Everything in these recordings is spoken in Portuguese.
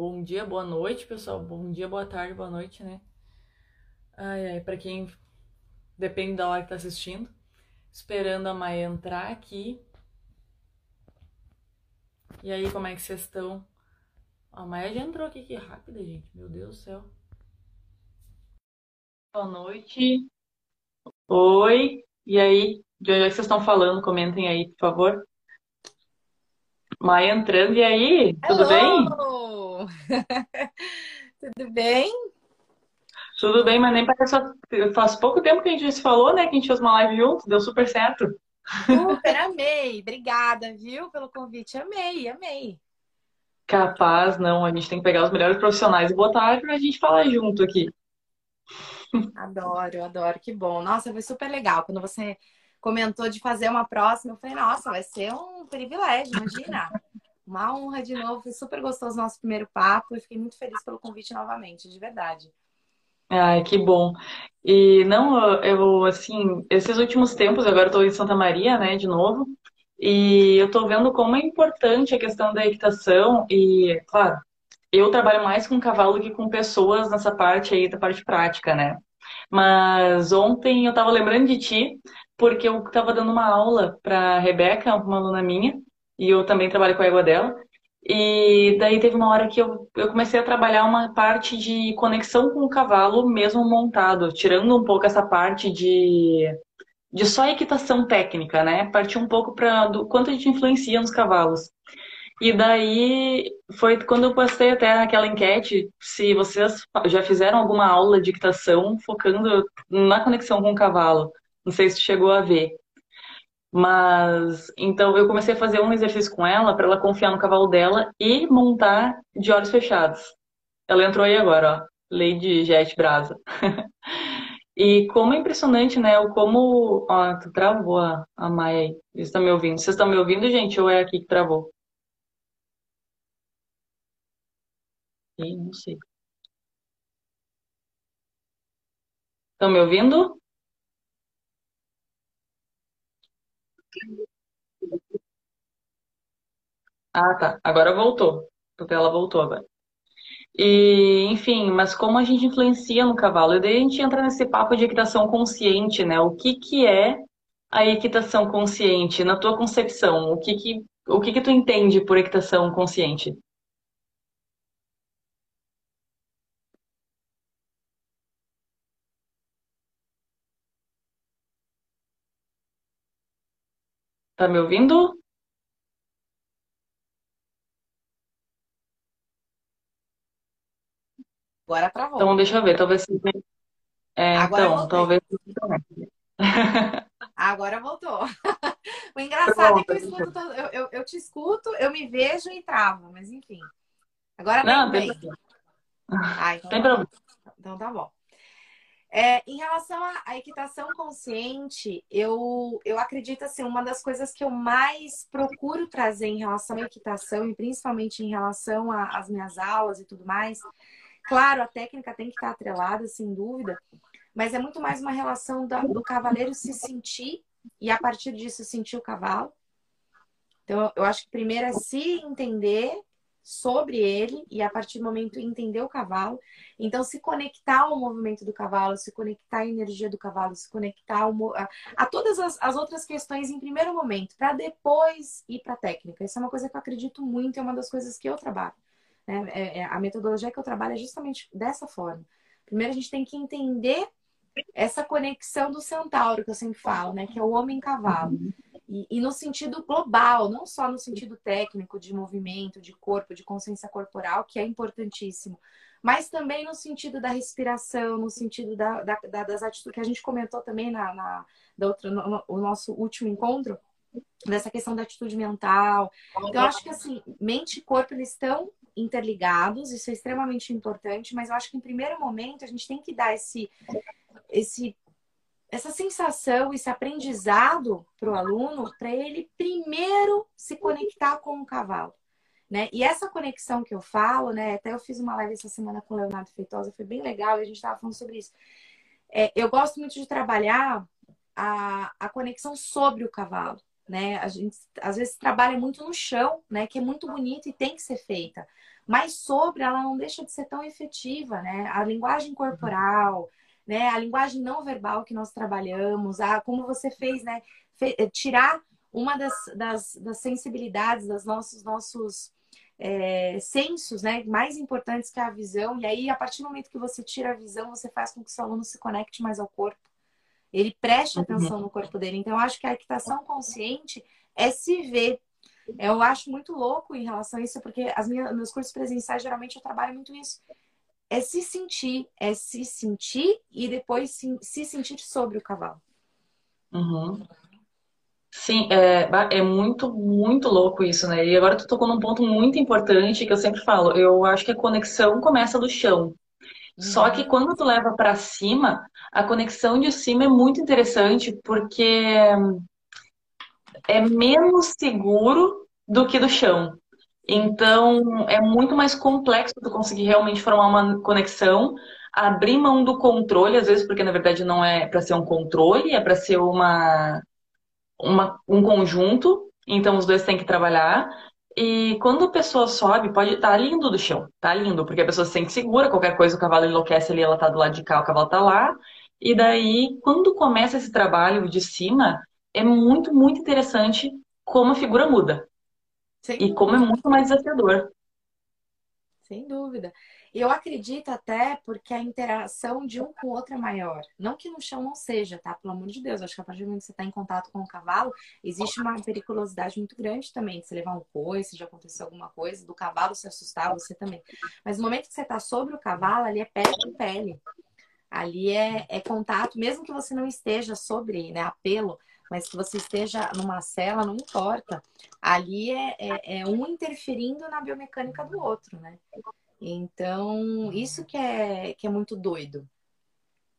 Bom dia, boa noite, pessoal. Bom dia, boa tarde, boa noite, né? Ai, ai, pra quem depende da hora que tá assistindo. Esperando a Maia entrar aqui. E aí, como é que vocês estão? A Maia já entrou aqui, que rápida, gente. Meu Deus do céu. Boa noite. Oi. E aí? De onde é que vocês estão falando? Comentem aí, por favor. Maia entrando. E aí? Tudo bem? Tudo bem? Tudo bem, mas nem parece. Faz pouco tempo que a gente se falou, né? Que a gente fez uma live junto, deu super certo. Super amei. Obrigada, viu, pelo convite. Amei, amei. Capaz, não. A gente tem que pegar os melhores profissionais e botar pra gente falar junto aqui. Adoro, adoro. Que bom. Nossa, foi super legal. Quando você comentou de fazer uma próxima, eu falei, nossa, vai ser um privilégio, imagina. Uma honra de novo. Foi super gostoso o nosso primeiro papo e fiquei muito feliz pelo convite novamente, de verdade. Ai, que bom. E não, eu, assim, esses últimos tempos, agora eu tô em Santa Maria, né, de novo, e eu tô vendo como é importante a questão da equitação e, claro, eu trabalho mais com cavalo que com pessoas nessa parte aí da parte prática, né? Mas ontem eu tava lembrando de ti, porque eu tava dando uma aula pra Rebeca, uma aluna minha, e eu também trabalho com a égua dela, e daí teve uma hora que eu, eu comecei a trabalhar uma parte de conexão com o cavalo mesmo montado, tirando um pouco essa parte de, de só equitação técnica, né? Partir um pouco para do quanto a gente influencia nos cavalos. E daí foi quando eu postei até aquela enquete se vocês já fizeram alguma aula de equitação focando na conexão com o cavalo. Não sei se chegou a ver. Mas então eu comecei a fazer um exercício com ela para ela confiar no cavalo dela e montar de olhos fechados. Ela entrou aí agora, ó, Lady Jet Brasa. e como é impressionante, né? O como. Ó, tu travou a, a Maia aí. Vocês estão me ouvindo? Vocês estão me ouvindo, gente? Ou é aqui que travou? Ih, não sei. Estão me ouvindo? Ah, tá. Agora voltou. Porque ela voltou agora. E, enfim, mas como a gente influencia no cavalo? E daí a gente entra nesse papo de equitação consciente, né? O que que é a equitação consciente na tua concepção? O que que, o que que tu entende por equitação consciente? Tá me ouvindo? Agora travou. Então, deixa eu ver, talvez. É, Agora então, talvez. Agora voltou. O engraçado é que eu escuto, todo- eu, eu, eu te escuto, eu me vejo e travo, mas enfim. Agora Não, tem bem. problema. Ah, então Tem tá. Então tá bom. É, em relação à, equitação consciente, eu, eu acredito assim, uma das coisas que eu mais procuro trazer em relação à equitação, e principalmente em relação às minhas aulas e tudo mais, claro, a técnica tem que estar atrelada, sem dúvida, mas é muito mais uma relação da- do cavaleiro se sentir e a partir disso sentir o cavalo. Então, eu acho que primeiro é se entender sobre ele e a partir do momento entender o cavalo. Então, se conectar ao movimento do cavalo, se conectar à energia do cavalo, se conectar ao a, a todas as, as outras questões em primeiro momento, para depois ir para a técnica. Isso é uma coisa que eu acredito muito, é uma das coisas que eu trabalho. né? É- é- a metodologia que eu trabalho é justamente dessa forma. Primeiro, a gente tem que entender essa conexão do centauro, que eu sempre falo, né? Que é o homem-cavalo. E, e no sentido global, não só no sentido técnico, de movimento, de corpo, de consciência corporal, que é importantíssimo, mas também no sentido da respiração, no sentido da, da- da- das atitudes, que a gente comentou também na, na da outra, no, no- o nosso último encontro, dessa questão da atitude mental. Então, eu acho que assim, mente e corpo eles estão interligados, isso é extremamente importante, mas eu acho que em primeiro momento a gente tem que dar esse, esse essa sensação, esse aprendizado para o aluno, para ele primeiro se conectar com o cavalo. Né? E essa conexão que eu falo, né? Até eu fiz uma live essa semana com o Leonardo Feitosa, foi bem legal, e a gente estava falando sobre isso. É, eu gosto muito de trabalhar a, a conexão sobre o cavalo. Né? A gente às vezes trabalha muito no chão, né? Que é muito bonito e tem que ser feita. mas sobre ela não deixa de ser tão efetiva, né? A linguagem corporal, né? A linguagem não verbal que nós trabalhamos, a como você fez, né? Fe eh, tirar uma das, das, das sensibilidades, dos nossos nossos é, sensos, né? Mais importantes que a visão. E aí, a partir do momento que você tira a visão, você faz com que o seu aluno se conecte mais ao corpo. Ele preste uhum. atenção no corpo dele. Então, eu acho que a equitação consciente é se ver. Eu acho muito louco em relação a isso, porque as minhas, meus cursos presenciais, geralmente, eu trabalho muito isso. É se sentir, é se sentir e depois se, se sentir sobre o cavalo. Uhum. Sim, é, é muito, muito louco isso, né? E agora tu tocou num ponto muito importante que eu sempre falo. Eu acho que a conexão começa do chão. Só que quando tu leva para cima, a conexão de cima é muito interessante porque é menos seguro do que do chão. Então, é muito mais complexo tu conseguir realmente formar uma conexão, abrir mão do controle, às vezes, porque na verdade não é para ser um controle, é para ser uma, uma, um conjunto. Então, os dois têm que trabalhar. E quando a pessoa sobe, pode estar tá lindo do chão, tá lindo, porque a pessoa se sente segura, qualquer coisa o cavalo enlouquece ali, ela tá do lado de cá, o cavalo tá lá. E daí, quando começa esse trabalho de cima, é muito, muito interessante como a figura muda. Sem e como é muito mais desafiador. Sem dúvida. Eu acredito até porque a interação de um com o outro é maior. Não que no chão não seja, tá? Pelo amor de Deus. Acho que a partir do momento que você está em contato com o cavalo, existe uma periculosidade muito grande também. De você levar um coice, de acontecer alguma coisa, do cavalo se assustar, você também. Mas no momento que você está sobre o cavalo, ali é pele com pele. Ali é, é contato, mesmo que você não esteja sobre, né, apelo, mas que você esteja numa cela, não importa. Ali é, é, é um interferindo na biomecânica do outro, né? Então, isso que é, que é muito doido.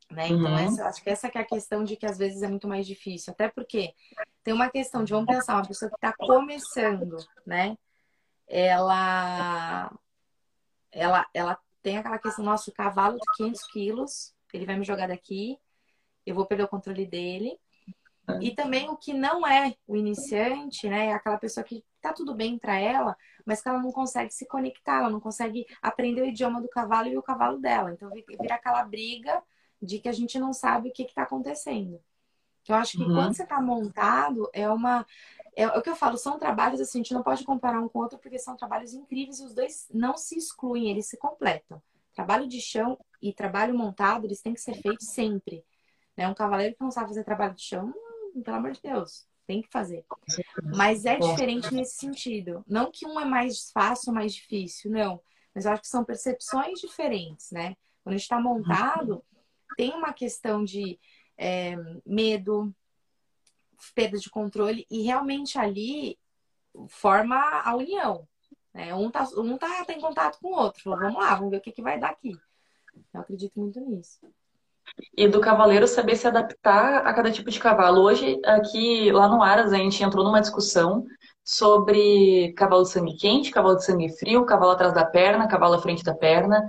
Né? Então, uhum. essa, acho que essa que é a questão de que às vezes é muito mais difícil. Até porque tem uma questão de, vamos pensar, uma pessoa que está começando, né? Ela, ela, ela tem aquela questão, nosso cavalo de 500 quilos, ele vai me jogar daqui, eu vou perder o controle dele. E também o que não é o iniciante, né? É aquela pessoa que tá tudo bem para ela, mas que ela não consegue se conectar, ela não consegue aprender o idioma do cavalo e o cavalo dela. Então vira aquela briga de que a gente não sabe o que está acontecendo. Eu acho que uhum. quando você está montado, é uma. É, é, o que eu falo, são trabalhos assim, a gente não pode comparar um com o outro porque são trabalhos incríveis e os dois não se excluem, eles se completam. Trabalho de chão e trabalho montado, eles têm que ser feitos sempre. Né? Um cavaleiro que não sabe fazer trabalho de chão pelo amor de Deus, tem que fazer. Mas é diferente nesse sentido. Não que um é mais fácil ou mais difícil, não. Mas eu acho que são percepções diferentes, né? Quando a gente está montado, tem uma questão de é, medo, perda de controle, e realmente ali forma a união. Né? Um, tá, um tá, tá em contato com o outro. Falou, vamos lá, vamos ver o que, que vai dar aqui. Eu acredito muito nisso e do cavaleiro saber se adaptar a cada tipo de cavalo. Hoje, aqui lá no Aras, a gente entrou numa discussão sobre cavalo de sangue quente, cavalo de sangue frio, cavalo atrás da perna, cavalo à frente da perna.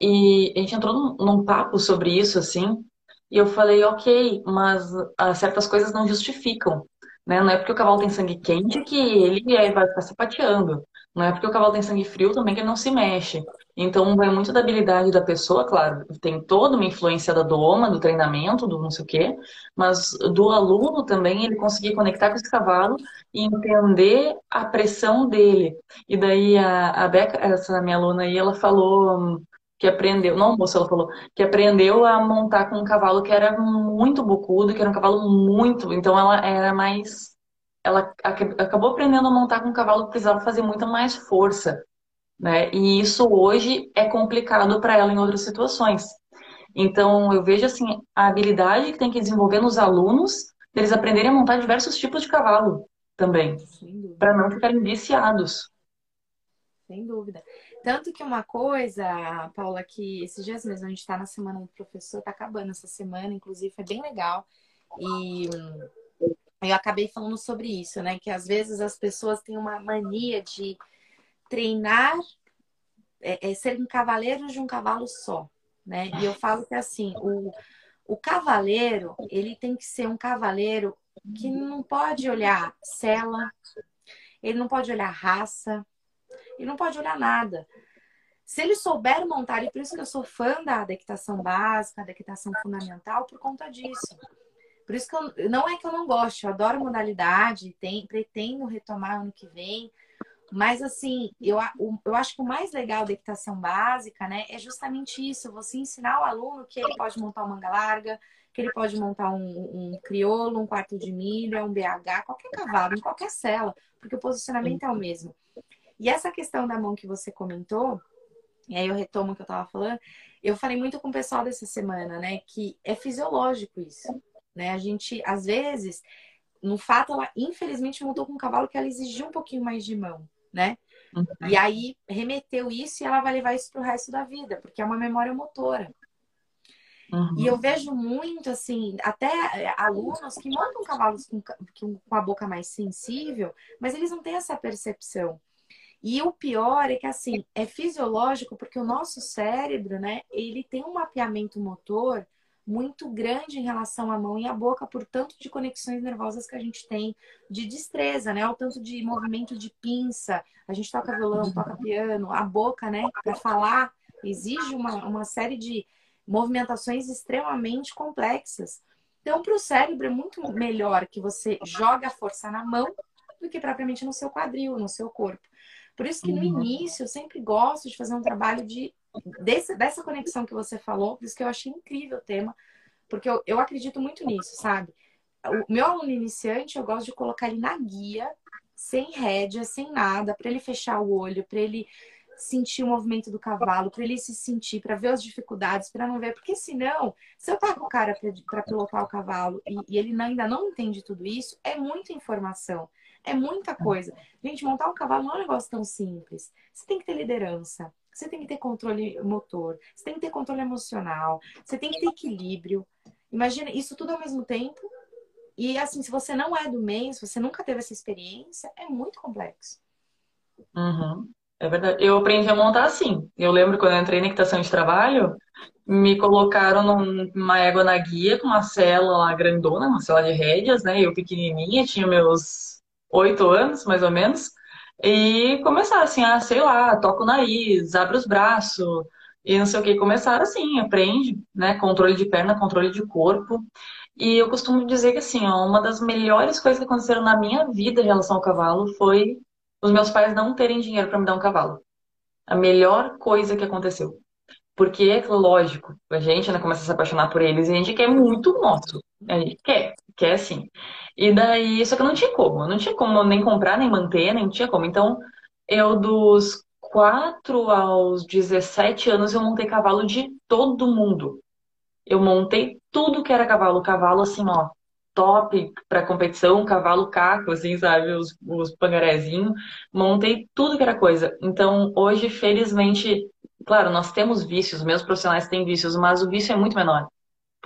E a gente entrou num, num papo sobre isso, assim, e eu falei, ok, mas ah, certas coisas não justificam. Né? Não é porque o cavalo tem sangue quente que ele vai ficar sapateando. Não é porque o cavalo tem sangue frio também que ele não se mexe. Então, vai muito da habilidade da pessoa, claro, tem toda uma influência da doma, do treinamento, do não sei o quê, mas do aluno também, ele conseguir conectar com esse cavalo e entender a pressão dele. E daí a, a Beca, essa minha aluna aí, ela falou que aprendeu, não moça, ela falou, que aprendeu a montar com um cavalo que era muito bocudo, que era um cavalo muito, então ela era mais ela acabou aprendendo a montar com um cavalo que precisava fazer muita mais força né? E isso hoje é complicado para ela em outras situações. Então, eu vejo assim a habilidade que tem que desenvolver nos alunos, eles aprenderem a montar diversos tipos de cavalo também, para não ficarem viciados. Sem dúvida. Tanto que uma coisa, Paula, que esses dias mesmo a gente está na semana do professor, tá acabando essa semana, inclusive foi bem legal. E eu acabei falando sobre isso, né? Que às vezes as pessoas têm uma mania de treinar, é, é serem cavaleiros de um cavalo só, né? E eu falo que assim, o, o cavaleiro, ele tem que ser um cavaleiro que não pode olhar cela, ele não pode olhar raça, ele não pode olhar nada. Se ele souber montar, e por isso que eu sou fã da, da equitação básica, da equitação fundamental, por conta disso. Por isso que eu, não é que eu não gosto, eu adoro modalidade, tem, pretendo retomar ano que vem. Mas assim, eu, eu acho que o mais legal da equitação básica, né, é justamente isso, você ensinar o aluno que ele pode montar uma manga larga, que ele pode montar um, um crioulo, um quarto de milha, um BH, qualquer cavalo, em qualquer cela, porque o posicionamento é o mesmo. E essa questão da mão que você comentou, e aí eu retomo o que eu estava falando, eu falei muito com o pessoal dessa semana, né, que é fisiológico isso, né? A gente, às vezes, no fato, ela infelizmente montou com um cavalo que ela exigia um pouquinho mais de mão, né? Uhum. E aí remeteu isso e ela vai levar isso para o resto da vida, porque é uma memória motora. Uhum. E eu vejo muito, assim, até é, alunos que montam cavalos com, com a boca mais sensível, mas eles não têm essa percepção. E o pior é que, assim, é fisiológico porque o nosso cérebro, né, ele tem um mapeamento motor muito grande em relação à mão e à boca por tanto de conexões nervosas que a gente tem de destreza, né? O tanto de movimento de pinça, a gente toca violão, toca piano, a boca, né? Para falar exige uma, uma série de movimentações extremamente complexas. Então, para o cérebro é muito melhor que você jogue a força na mão do que propriamente no seu quadril, no seu corpo. Por isso que no uhum. início eu sempre gosto de fazer um trabalho de desse, dessa conexão que você falou, por isso que eu achei incrível o tema, porque eu, eu acredito muito nisso, sabe? O meu aluno iniciante, eu gosto de colocar ele na guia, sem rédea, sem nada, para ele fechar o olho, para ele sentir o movimento do cavalo, para ele se sentir, para ver as dificuldades, para não ver, porque senão, se eu com o cara para pilotar o cavalo e, e ele ainda não entende tudo isso, é muita informação, é muita coisa. Gente, montar um cavalo não é um negócio tão simples. Você tem que ter liderança, você tem que ter controle motor, você tem que ter controle emocional, você tem que ter equilíbrio. Imagina isso tudo ao mesmo tempo. E assim, se você não é do meio, se você nunca teve essa experiência, é muito complexo. Uhum. É verdade. Eu aprendi a montar assim. Eu lembro quando eu entrei na equitação de trabalho, me colocaram numa égua na guia com uma cela lá grandona, uma cela de rédeas, né? Eu pequenininha, tinha meus oito anos, mais ou menos. E começaram assim, a, sei lá, toca o nariz, abre os braços e não sei o que. Começaram assim, aprende, né? Controle de perna, controle de corpo. E eu costumo dizer que assim, ó, uma das melhores coisas que aconteceram na minha vida em relação ao cavalo foi os meus pais não terem dinheiro para me dar um cavalo. A melhor coisa que aconteceu. Porque é lógico, a gente né, começa a se apaixonar por eles e a gente quer muito nosso. A gente quer, quer. E daí, só que eu não tinha como. Não tinha como nem comprar, nem manter, nem tinha como. Então, eu dos 4 aos 17 anos, eu montei cavalo de todo mundo. Eu montei tudo que era cavalo. Cavalo, assim, ó, top para competição, cavalo caco, assim, sabe? Os, os pangarezinhos. Montei tudo que era coisa. Então, hoje, felizmente, claro, nós temos vícios, meus profissionais têm vícios, mas o vício é muito menor.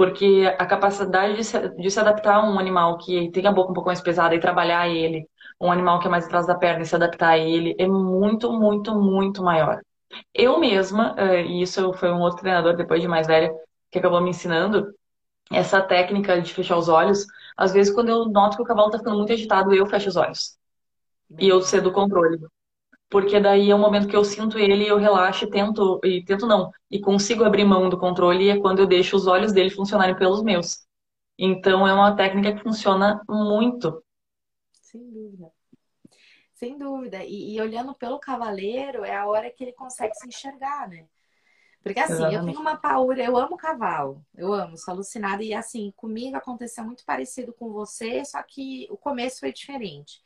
Porque a capacidade de se, de se adaptar a um animal que tem a boca um pouco mais pesada e trabalhar ele, um animal que é mais atrás da perna e se adaptar a ele, é muito, muito, muito maior. Eu mesma, eh, e isso foi um outro treinador depois de mais velha que acabou me ensinando, essa técnica de fechar os olhos, às vezes quando eu noto que o cavalo está ficando muito agitado, eu fecho os olhos. E eu cedo o controle porque daí é o momento que eu sinto ele, eu relaxo e tento, e tento não, e consigo abrir mão do controle, e é quando eu deixo os olhos dele funcionarem pelos meus. Então é uma técnica que funciona muito. Sem dúvida. Sem dúvida. E, e olhando pelo cavaleiro, é a hora que ele consegue se enxergar, né? Porque assim, Exatamente. eu tenho uma paura, eu amo cavalo, eu amo, sou alucinada, e assim, comigo aconteceu muito parecido com você, só que o começo foi diferente.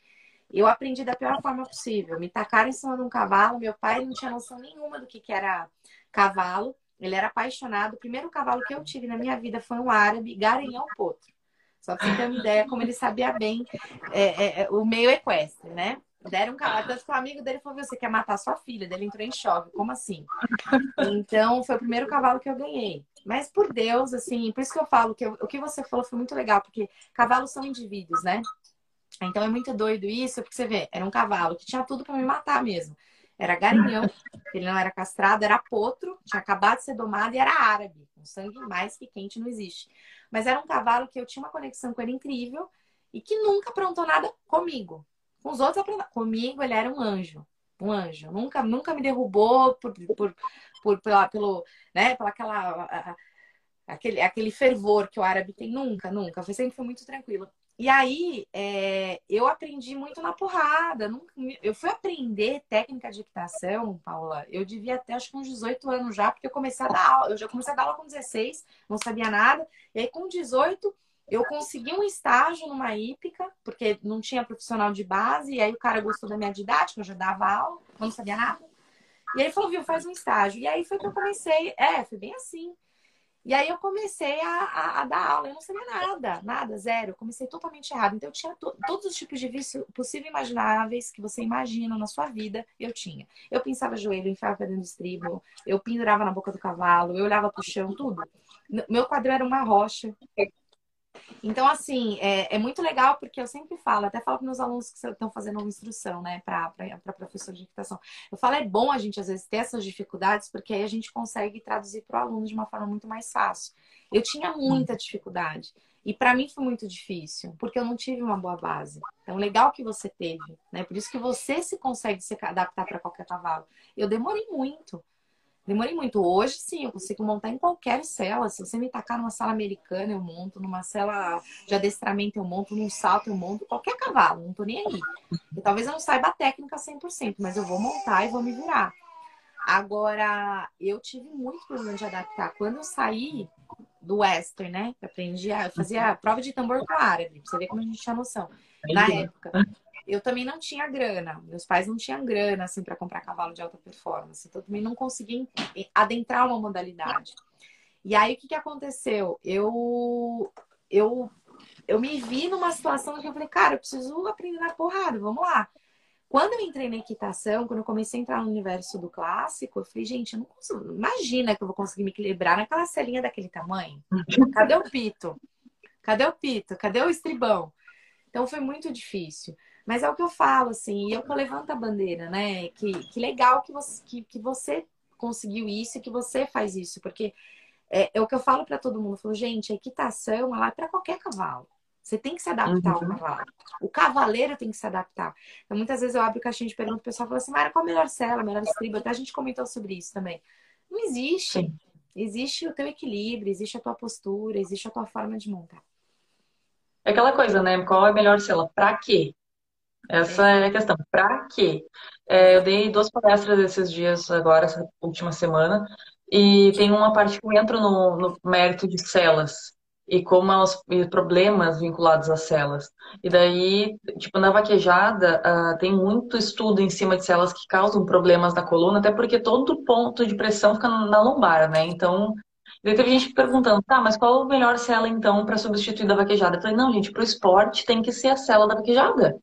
Eu aprendi da pior forma possível. Me tacaram em cima de um cavalo. Meu pai não tinha noção nenhuma do que, que era cavalo. Ele era apaixonado. O primeiro cavalo que eu tive na minha vida foi um árabe, Garanhão Potro. Só pra você ter uma ideia como ele sabia bem é, é, é, o meio equestre, né? Deram um cavalo. Tanto que o amigo dele falou: Você quer matar sua filha? Ele entrou em choque. Como assim? Então, foi o primeiro cavalo que eu ganhei. Mas por Deus, assim, por isso que eu falo que eu, o que você falou foi muito legal, porque cavalos são indivíduos, né? Então é muito doido isso, porque você vê, era um cavalo que tinha tudo para me matar mesmo. Era garinhão, ele não era castrado, era potro, tinha acabado de ser domado e era árabe, com sangue mais que quente não existe. Mas era um cavalo que eu tinha uma conexão com ele incrível e que nunca aprontou nada comigo. Com os outros, comigo ele era um anjo. Um anjo. Nunca, nunca me derrubou por, por, por, pela, pelo, né, pela aquela, aquele, aquele fervor que o árabe tem. Nunca, nunca. Foi, sempre foi muito tranquilo. E aí, é, eu aprendi muito na porrada. Eu fui aprender técnica de equitação, Paula. Eu devia até acho que uns 18 anos já, porque eu comecei a dar aula. Eu já comecei a dar aula com 16, não sabia nada. E aí, com 18, eu consegui um estágio numa hípica, porque não tinha profissional de base. E aí, o cara gostou da minha didática, eu já dava aula, não sabia nada. E aí, falou, viu, faz um estágio. E aí, foi que eu comecei. É, foi bem assim. E aí eu comecei a, a, a, dar aula, eu não sabia nada, nada, zero. Eu comecei totalmente errado. Então eu tinha to, todos os tipos de vício possíveis e imagináveis que você imagina na sua vida, eu tinha. Eu pensava joelho, enfiava dentro do estribo, eu pendurava na boca do cavalo, eu olhava pro chão, tudo. Meu quadro era uma rocha. Então, assim, é, é, muito legal porque eu sempre falo, até falo para meus alunos que estão fazendo uma instrução, né, para professor de equitação. Eu falo, é bom a gente, às vezes, ter essas dificuldades, porque aí a gente consegue traduzir para o aluno de uma forma muito mais fácil. Eu tinha muita dificuldade. E para mim foi muito difícil, porque eu não tive uma boa base. Então, legal que você teve, né? Por isso que você se consegue se adaptar para qualquer cavalo. Eu demorei muito. Demorei muito. Hoje, sim, eu consigo montar em qualquer cela. Se você me tacar numa sala americana, eu monto. Numa cela de adestramento, eu monto. Num salto, eu monto. Qualquer cavalo, não tô nem aí. E talvez eu não saiba a técnica 100%, mas eu vou montar e vou me virar. Agora, eu tive muito problema de adaptar. Quando eu saí do Western, né? Eu aprendi a... Fazia a prova de tambor com árabe. Pra você ver como a gente tinha noção. Na época eu também não tinha grana. Meus pais não tinham grana assim para comprar cavalo de alta performance. Então também não conseguia adentrar uma modalidade. E aí o que, que aconteceu? Eu eu eu me vi numa situação que eu falei, cara, eu preciso aprender na porrada, vamos lá. Quando eu entrei na equitação, quando eu comecei a entrar no universo do clássico, eu falei, gente, eu não consigo. Imagina que eu vou conseguir me equilibrar naquela celinha daquele tamanho. Cadê o pito? Cadê o pito? Cadê o estribão? Então foi muito difícil. Mas é o que eu falo, assim, e eu que eu levanto a bandeira, né? Que, que legal que você, que, que você conseguiu isso e que você faz isso, porque é, é o que eu falo para todo mundo. Eu falo, gente, a equitação ela é para qualquer cavalo. Você tem que se adaptar uhum. ao cavalo. O cavaleiro tem que se adaptar. Então, muitas vezes eu abro caixinha de perguntas, o pessoal fala assim, Mara, qual a melhor cela, a melhor estriba? Até a gente comentou sobre isso também. Não existe. Sim. Existe o teu equilíbrio, existe a tua postura, existe a tua forma de montar. É aquela coisa, né? Qual é a melhor cela? Pra quê? Essa é a questão. Para quê? É, eu dei duas palestras esses dias, agora, essa última semana, e tem uma parte que eu entro no, no mérito de celas e como é os problemas vinculados às celas. E daí, tipo, na vaquejada, uh, tem muito estudo em cima de celas que causam problemas na coluna, até porque todo ponto de pressão fica na lombar, né? Então, daí teve gente perguntando, tá, mas qual a melhor cela então para substituir da vaquejada? Eu falei, não, gente, para o esporte tem que ser a cela da vaquejada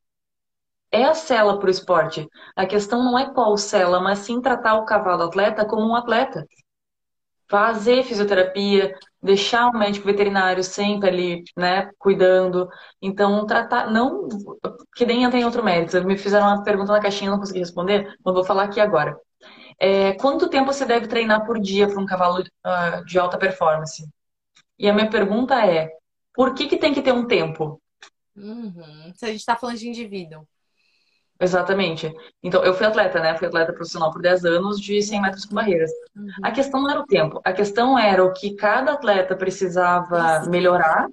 é a cela para o esporte. A questão não é qual cela, mas sim tratar o cavalo atleta como um atleta. Fazer fisioterapia, deixar o médico veterinário sempre ali, né, cuidando. Então, tratar, não que nem entra em outro mérito. Me fizeram uma pergunta na caixinha, não consegui responder, mas vou falar aqui agora. É, quanto tempo você deve treinar por dia para um cavalo uh, de alta performance? E a minha pergunta é, por que, que tem que ter um tempo? Uhum. Se a gente está falando de indivíduo. Exatamente. Então, eu fui atleta, né? Fui atleta profissional por 10 anos de 100 metros com barreiras. Uhum. A questão não era o tempo, a questão era o que cada atleta precisava melhorar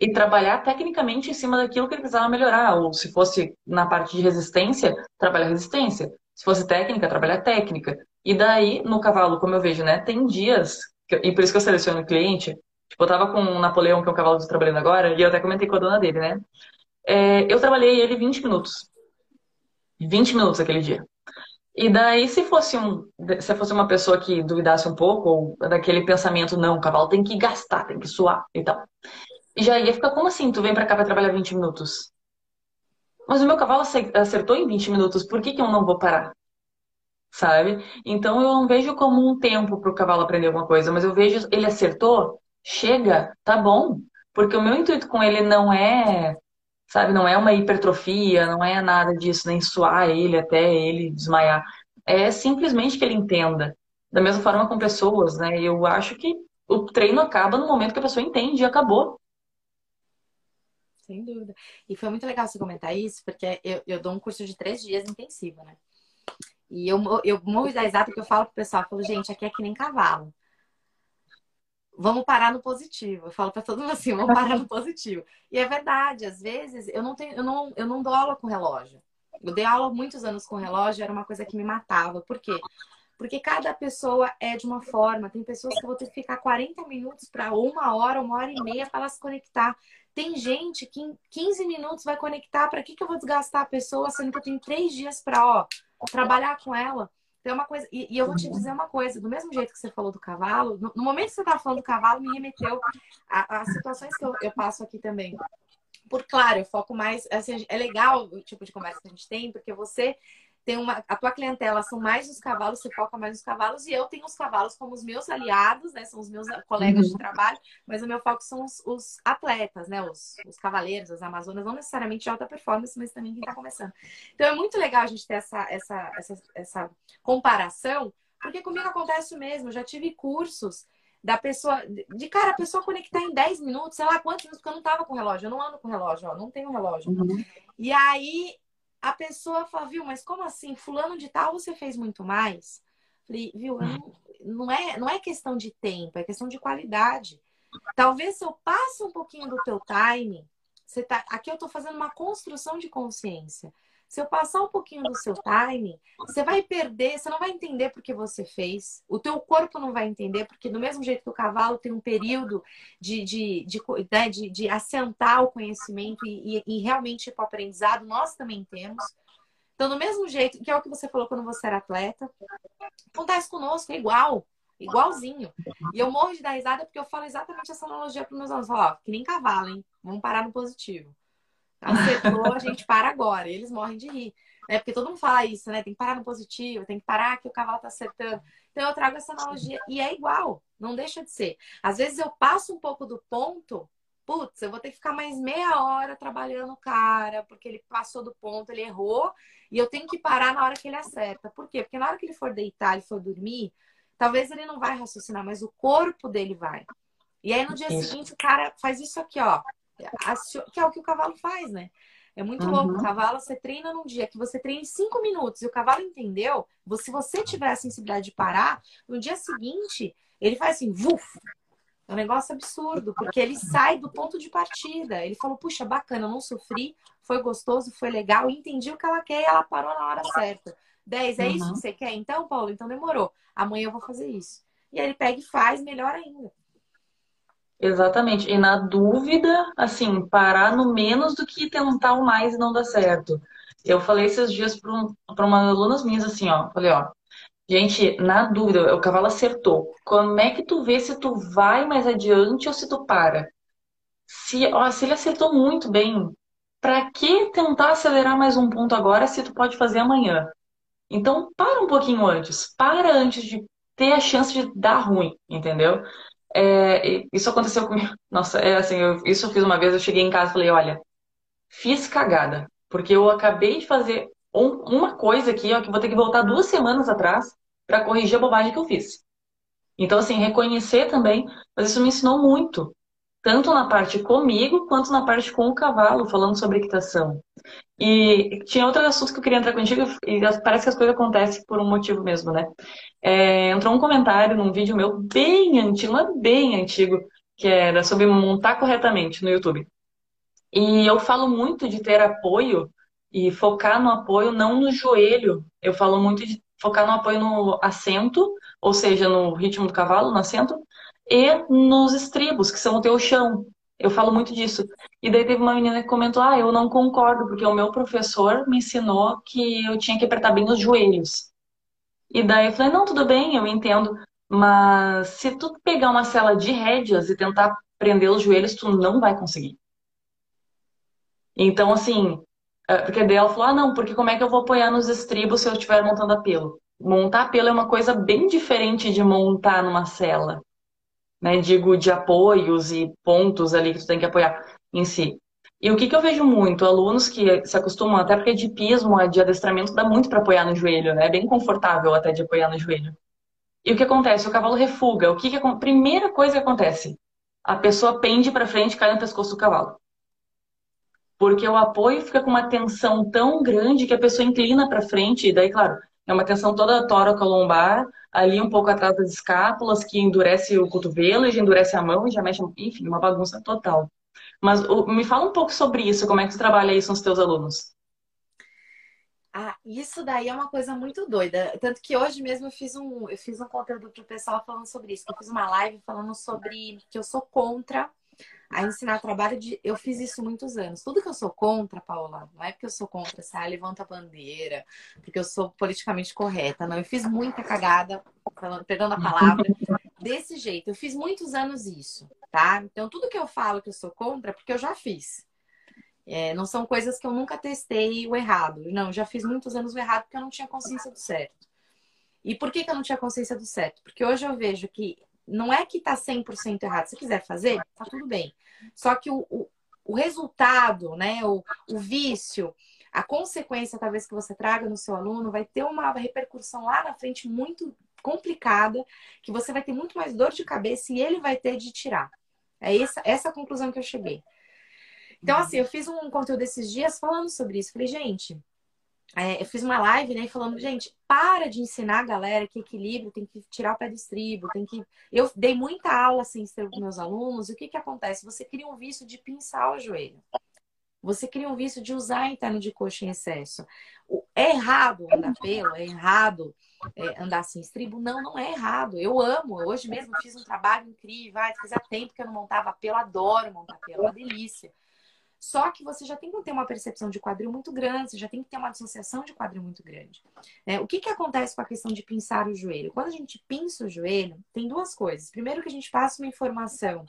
e trabalhar tecnicamente em cima daquilo que ele precisava melhorar. Ou se fosse na parte de resistência, trabalhar resistência. Se fosse técnica, trabalhar técnica. E daí, no cavalo, como eu vejo, né? Tem dias, e por isso que eu seleciono o cliente. Tipo, eu tava com o Napoleão, que é um cavalo que eu tô trabalhando agora, e eu até comentei com a dona dele, né? É, eu trabalhei ele 20 minutos. 20 minutos aquele dia. E daí, se fosse, um, se fosse uma pessoa que duvidasse um pouco, ou daquele pensamento, não, o cavalo tem que gastar, tem que suar e tal. E já ia ficar, como assim? Tu vem pra cá pra trabalhar 20 minutos? Mas o meu cavalo acertou em 20 minutos, por que, que eu não vou parar? Sabe? Então eu não vejo como um tempo pro cavalo aprender alguma coisa, mas eu vejo, ele acertou, chega, tá bom. Porque o meu intuito com ele não é sabe? Não é uma hipertrofia, não é nada disso, nem suar ele até ele desmaiar. É simplesmente que ele entenda. Da mesma forma com pessoas, né? Eu acho que o treino acaba no momento que a pessoa entende e acabou. Sem dúvida. E foi muito legal você comentar isso, porque eu, eu dou um curso de três dias intensivo, né? E eu, eu morro dar exata porque eu falo pro pessoal, eu falo, gente, aqui é que nem cavalo. Vamos parar no positivo. Eu falo para todo mundo assim, vamos parar no positivo. E é verdade, às vezes eu não tenho, eu não, eu não dou aula com relógio. Eu dei aula muitos anos com relógio, era uma coisa que me matava. Por quê? Porque cada pessoa é de uma forma. Tem pessoas que vão ter que ficar 40 minutos para uma hora, uma hora e meia para elas se conectar. Tem gente que em 15 minutos vai conectar. Para que, que eu vou desgastar a pessoa, sendo que eu tenho três dias para trabalhar com ela? Tem uma coisa, e, e, eu vou te dizer uma coisa, do mesmo jeito que você falou do cavalo, no, no momento que você estava falando do cavalo, me remeteu a, a situações que eu, eu, passo aqui também. Por claro, eu foco mais, assim, é legal o tipo de conversa que a gente tem, porque você tem uma, a tua clientela são mais os cavalos, você foca mais nos cavalos, e eu tenho os cavalos como os meus aliados, né? São os meus colegas uhum. de trabalho, mas o meu foco são os, os atletas, né? Os, os, cavaleiros, as amazonas, não necessariamente de alta performance, mas também quem está começando. Então é muito legal a gente ter essa, essa, essa, essa comparação, porque comigo acontece o mesmo. Eu já tive cursos da pessoa, de cara, a pessoa conectar em 10 minutos, sei lá quantos minutos, porque eu não tava com relógio, eu não ando com relógio, ó, não tenho relógio. Uhum. E aí a pessoa fala, viu, mas como assim? Fulano de tal você fez muito mais? Falei, viu, não, não, é, não é questão de tempo, é questão de qualidade. Talvez se eu passe um pouquinho do teu time, você tá, aqui eu estou fazendo uma construção de consciência. Se eu passar um pouquinho do seu timing, você vai perder, você não vai entender porque você fez. O teu corpo não vai entender, porque do mesmo jeito que o cavalo tem um período de, de, de, né, de, de assentar o conhecimento e, e, e realmente ir para o aprendizado, nós também temos. Então, do mesmo jeito, que é o que você falou quando você era atleta, acontece conosco, é igual, igualzinho. E eu morro de dar risada porque eu falo exatamente essa analogia para meus alunos. Ó, que nem cavalo, hein? Vamos parar no positivo. Acertou, a gente para agora. E eles morrem de rir. Né? Porque todo mundo fala isso, né? Tem que parar no positivo, tem que parar que o cavalo tá acertando. Então eu trago essa analogia. E é igual, não deixa de ser. Às vezes eu passo um pouco do ponto, putz, eu vou ter que ficar mais meia hora trabalhando o cara, porque ele passou do ponto, ele errou, e eu tenho que parar na hora que ele acerta. Por quê? Porque na hora que ele for deitar, ele for dormir, talvez ele não vai raciocinar, mas o corpo dele vai. E aí no dia isso. seguinte o cara faz isso aqui, ó que é o que o cavalo faz, né? É muito uhum. louco. O cavalo, você treina num dia que você treina em cinco minutos e o cavalo entendeu. Se você tiver a sensibilidade de parar, no dia seguinte, ele faz assim, vuf! É um negócio absurdo, porque ele sai do ponto de partida. Ele falou, puxa, bacana, não sofri, foi gostoso, foi legal, entendi o que ela quer e ela parou na hora certa. 10, é uhum. isso que você quer? Então, Paulo, então demorou. Amanhã eu vou fazer isso. E aí ele pega e faz melhor ainda. Exatamente. E na dúvida, assim, parar no menos do que tentar o mais e não dar certo. Eu falei esses dias para um, umas alunas minhas assim, ó. Falei, ó, gente, na dúvida, o cavalo acertou. Como é que tu vê se tu vai mais adiante ou se tu para? Se, ó, se ele acertou muito bem, para que tentar acelerar mais um ponto agora se tu pode fazer amanhã? Então, para um pouquinho antes. Para antes de ter a chance de dar ruim, entendeu? É, isso aconteceu comigo. Nossa, é assim, eu, isso eu fiz uma vez, eu cheguei em casa e falei, olha, fiz cagada. Porque eu acabei de fazer um, uma coisa aqui, ó, que vou ter que voltar duas semanas atrás para corrigir a bobagem que eu fiz. Então, assim, reconhecer também, mas isso me ensinou muito tanto na parte comigo quanto na parte com o cavalo, falando sobre equitação. E tinha outro assunto que eu queria entrar contigo, e parece que as coisas acontecem por um motivo mesmo, né? É, entrou um comentário num vídeo meu bem antigo, é bem antigo, que era sobre montar corretamente no YouTube. E eu falo muito de ter apoio e focar no apoio, não no joelho. Eu falo muito de focar no apoio no assento, ou seja, no ritmo do cavalo, no assento, e nos estribos, que são o teu chão. Eu falo muito disso. E daí teve uma menina que comentou: Ah, eu não concordo, porque o meu professor me ensinou que eu tinha que apertar bem os joelhos. E daí eu falei: Não, tudo bem, eu entendo. Mas se tu pegar uma cela de rédeas e tentar prender os joelhos, tu não vai conseguir. Então, assim, é, porque daí ela falou: Ah, não, porque como é que eu vou apoiar nos estribos se eu estiver montando a pelo? Montar pelo é uma coisa bem diferente de montar numa cela né? Digo de apoios e pontos ali que tu tem que apoiar em si. E o que, que eu vejo muito? Alunos que se acostumam, até porque de pismo, de adestramento, dá muito para apoiar no joelho, né? É bem confortável até de apoiar no joelho. E o que acontece? O cavalo refuga. O que, que primeira coisa que acontece? A pessoa pende para frente e cai no pescoço do cavalo. Porque o apoio fica com uma tensão tão grande que a pessoa inclina para frente, e daí, claro, É uma tensão toda tóraco-lombar, ali um pouco atrás das escápulas, que endurece o cotovelo, e endurece a mão e já mexe, enfim, uma bagunça total. Mas me fala um pouco sobre isso, como é que tu trabalha isso com os teus alunos? Ah, isso daí é uma coisa muito doida. Tanto que hoje mesmo eu fiz um, eu fiz um conteúdo pro pessoal falando sobre isso. Eu fiz uma live falando sobre que eu sou contra a ensinar trabalho de. Eu fiz isso muitos anos. Tudo que eu sou contra, Paula, não é porque eu sou contra, sai, levanta a bandeira, porque eu sou politicamente correta. Não, eu fiz muita cagada, perdão a palavra, desse jeito. Eu fiz muitos anos isso, tá? Então, tudo que eu falo que eu sou contra, é porque eu já fiz. É, não são coisas que eu nunca testei o errado. Não, já fiz muitos anos o errado porque eu não tinha consciência do certo. E por que, que eu não tinha consciência do certo? Porque hoje eu vejo que não é que tá 100% errado. Se quiser fazer, tá tudo bem. Só que o, o, o resultado, né, o, o vício, a consequência talvez que você traga no seu aluno vai ter uma repercussão lá na frente muito complicada, que você vai ter muito mais dor de cabeça e ele vai ter de tirar. É essa, essa a conclusão que eu cheguei. Então, assim, eu fiz um conteúdo esses dias falando sobre isso. Falei, gente, é, eu fiz uma live, né, falando, gente, para de ensinar a galera que equilíbrio tem que tirar o pé do estribo, tem que. Eu dei muita aula sem assim, estribo com meus alunos, e o que que acontece? Você cria um vício de pinçar o joelho. Você cria um vício de usar interno de coxa em excesso. É errado andar pelo, é errado é, andar sem estribo? Não, não é errado. Eu amo. Hoje mesmo fiz um trabalho incrível. Ai, fazia tempo que eu não montava pelo, adoro montar pelo, é uma delícia. Só que você já tem que ter uma percepção de quadril muito grande, você já tem que ter uma dissociação de quadril muito grande. É, o que, que acontece com a questão de pinçar o joelho? Quando a gente pinça o joelho, tem duas coisas. Primeiro que a gente passa uma informação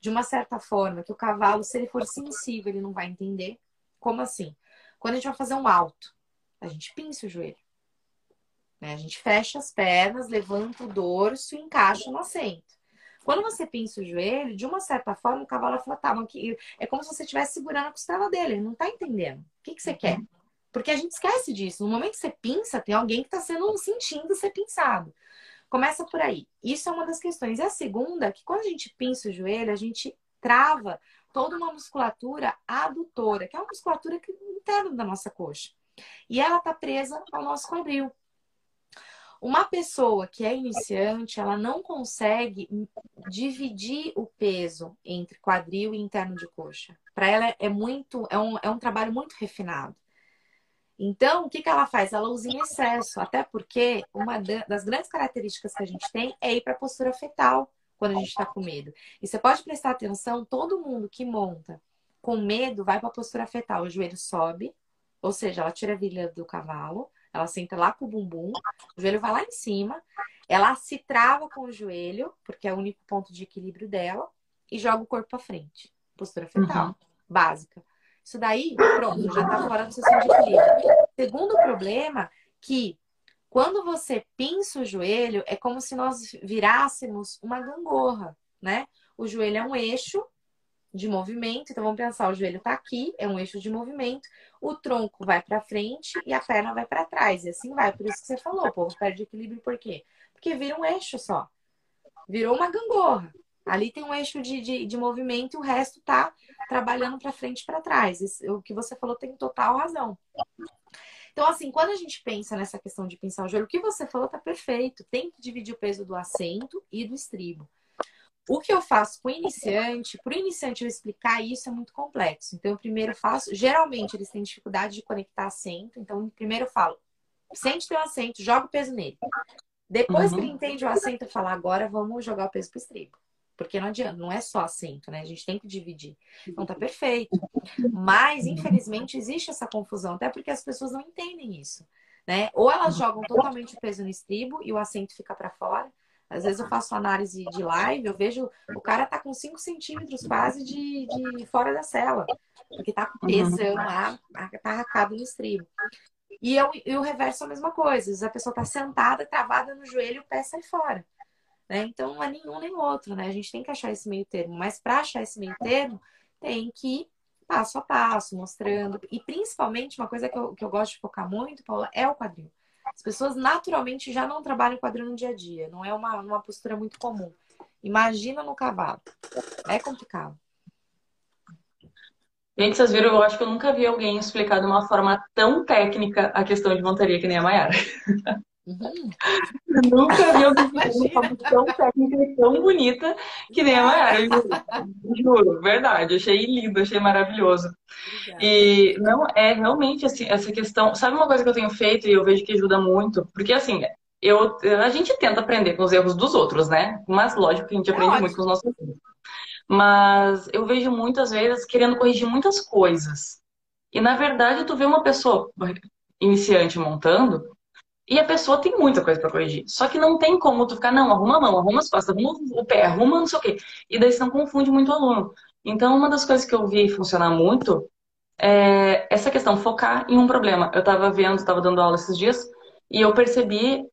de uma certa forma que o cavalo, se ele for sensível, ele não vai entender. Como assim? Quando a gente vai fazer um alto, a gente pinça o joelho. Né? A gente fecha as pernas, levanta o dorso e encaixa no assento. Quando você pinça o joelho, de uma certa forma, o cavalo fala, tá, mas é como se você estivesse segurando a costela dele, ele não tá entendendo. O que, que você uhum. quer? Porque a gente esquece disso. No momento que você pinça, tem alguém que está sendo sentindo ser pinçado. Começa por aí. Isso é uma das questões. E a segunda, que quando a gente pinça o joelho, a gente trava toda uma musculatura adutora, que é uma musculatura interna da nossa coxa. E ela está presa ao nosso quadril. Uma pessoa que é iniciante, ela não consegue dividir o peso entre quadril e interno de coxa. Para ela é muito, é um, é um trabalho muito refinado. Então, o que, que ela faz? Ela usa em excesso, até porque uma das grandes características que a gente tem é ir para a postura fetal quando a gente está com medo. E você pode prestar atenção, todo mundo que monta com medo vai para a postura fetal. O joelho sobe, ou seja, ela tira a virilha do cavalo, ela senta lá com o bumbum, o joelho vai lá em cima, ela se trava com o joelho, porque é o único ponto de equilíbrio dela, e joga o corpo para frente. Postura fetal, uhum. básica. Isso daí, pronto, já está fora do sistema de equilíbrio. Segundo problema, que quando você pinça o joelho, é como se nós virássemos uma gangorra, né? O joelho é um eixo de movimento. Então vamos pensar, o joelho está aqui, é um eixo de movimento, o tronco vai para frente e a perna vai para trás. E assim vai. Por isso que você falou, o povo perde equilíbrio por quê? Porque vira um eixo só. Virou uma gangorra. Ali tem um eixo de, de, de movimento e o resto tá trabalhando para frente e para trás. Isso, o que você falou tem total razão. Então, assim, quando a gente pensa nessa questão de pensar o joelho, o que você falou tá perfeito. Tem que dividir o peso do assento e do estribo. O que eu faço com o iniciante, para o iniciante eu explicar isso é muito complexo. Então, eu primeiro faço, geralmente eles têm dificuldade de conectar assento, então primeiro eu falo, sente teu assento, joga o peso nele. Depois uhum. que ele entende o assento, eu falo, agora vamos jogar o peso pro estribo. Porque não adianta, não é só assento, né? A gente tem que dividir. Então tá perfeito. Mas, infelizmente, existe essa confusão, até porque as pessoas não entendem isso. Né? Ou elas jogam totalmente o peso no estribo e o assento fica para fora, às vezes eu faço análise de live, eu vejo o cara tá com 5 centímetros quase de, de fora da cela, porque tá com pesão lá, tá arracado no estribo. E, eu, e o reverso é a mesma coisa, às vezes a pessoa tá sentada, travada no joelho, o pé sai fora. Né? Então não é nenhum nem outro, né? A gente tem que achar esse meio termo, mas para achar esse meio termo, tem que ir passo a passo, mostrando. E principalmente, uma coisa que eu, que eu gosto de focar muito, Paula, é o quadril. As pessoas naturalmente já não trabalham quadril no dia a dia, não é uma, uma postura muito comum. Imagina no cavalo. É complicado. Gente, vocês viram, eu acho que eu nunca vi alguém explicar de uma forma tão técnica a questão de montaria que nem a Mayara. Uhum. Eu nunca vi uma tão técnica e tão bonita que nem a Mayara. Juro, verdade. Achei lindo, achei maravilhoso. Obrigada. E não, é realmente assim, essa questão. Sabe uma coisa que eu tenho feito e eu vejo que ajuda muito? Porque assim, eu, a gente tenta aprender com os erros dos outros, né? Mas lógico que a gente é aprende ótimo. muito com os nossos erros. Mas eu vejo muitas vezes querendo corrigir muitas coisas. E na verdade, tu vê uma pessoa iniciante montando e a pessoa tem muita coisa para corrigir. Só que não tem como tu ficar, não, arruma a mão, arruma as costas, arruma o pé, arruma não sei o quê. E daí você não confunde muito o aluno. Então, uma das coisas que eu vi funcionar muito é essa questão, focar em um problema. Eu estava vendo, estava dando aula esses dias, e eu percebi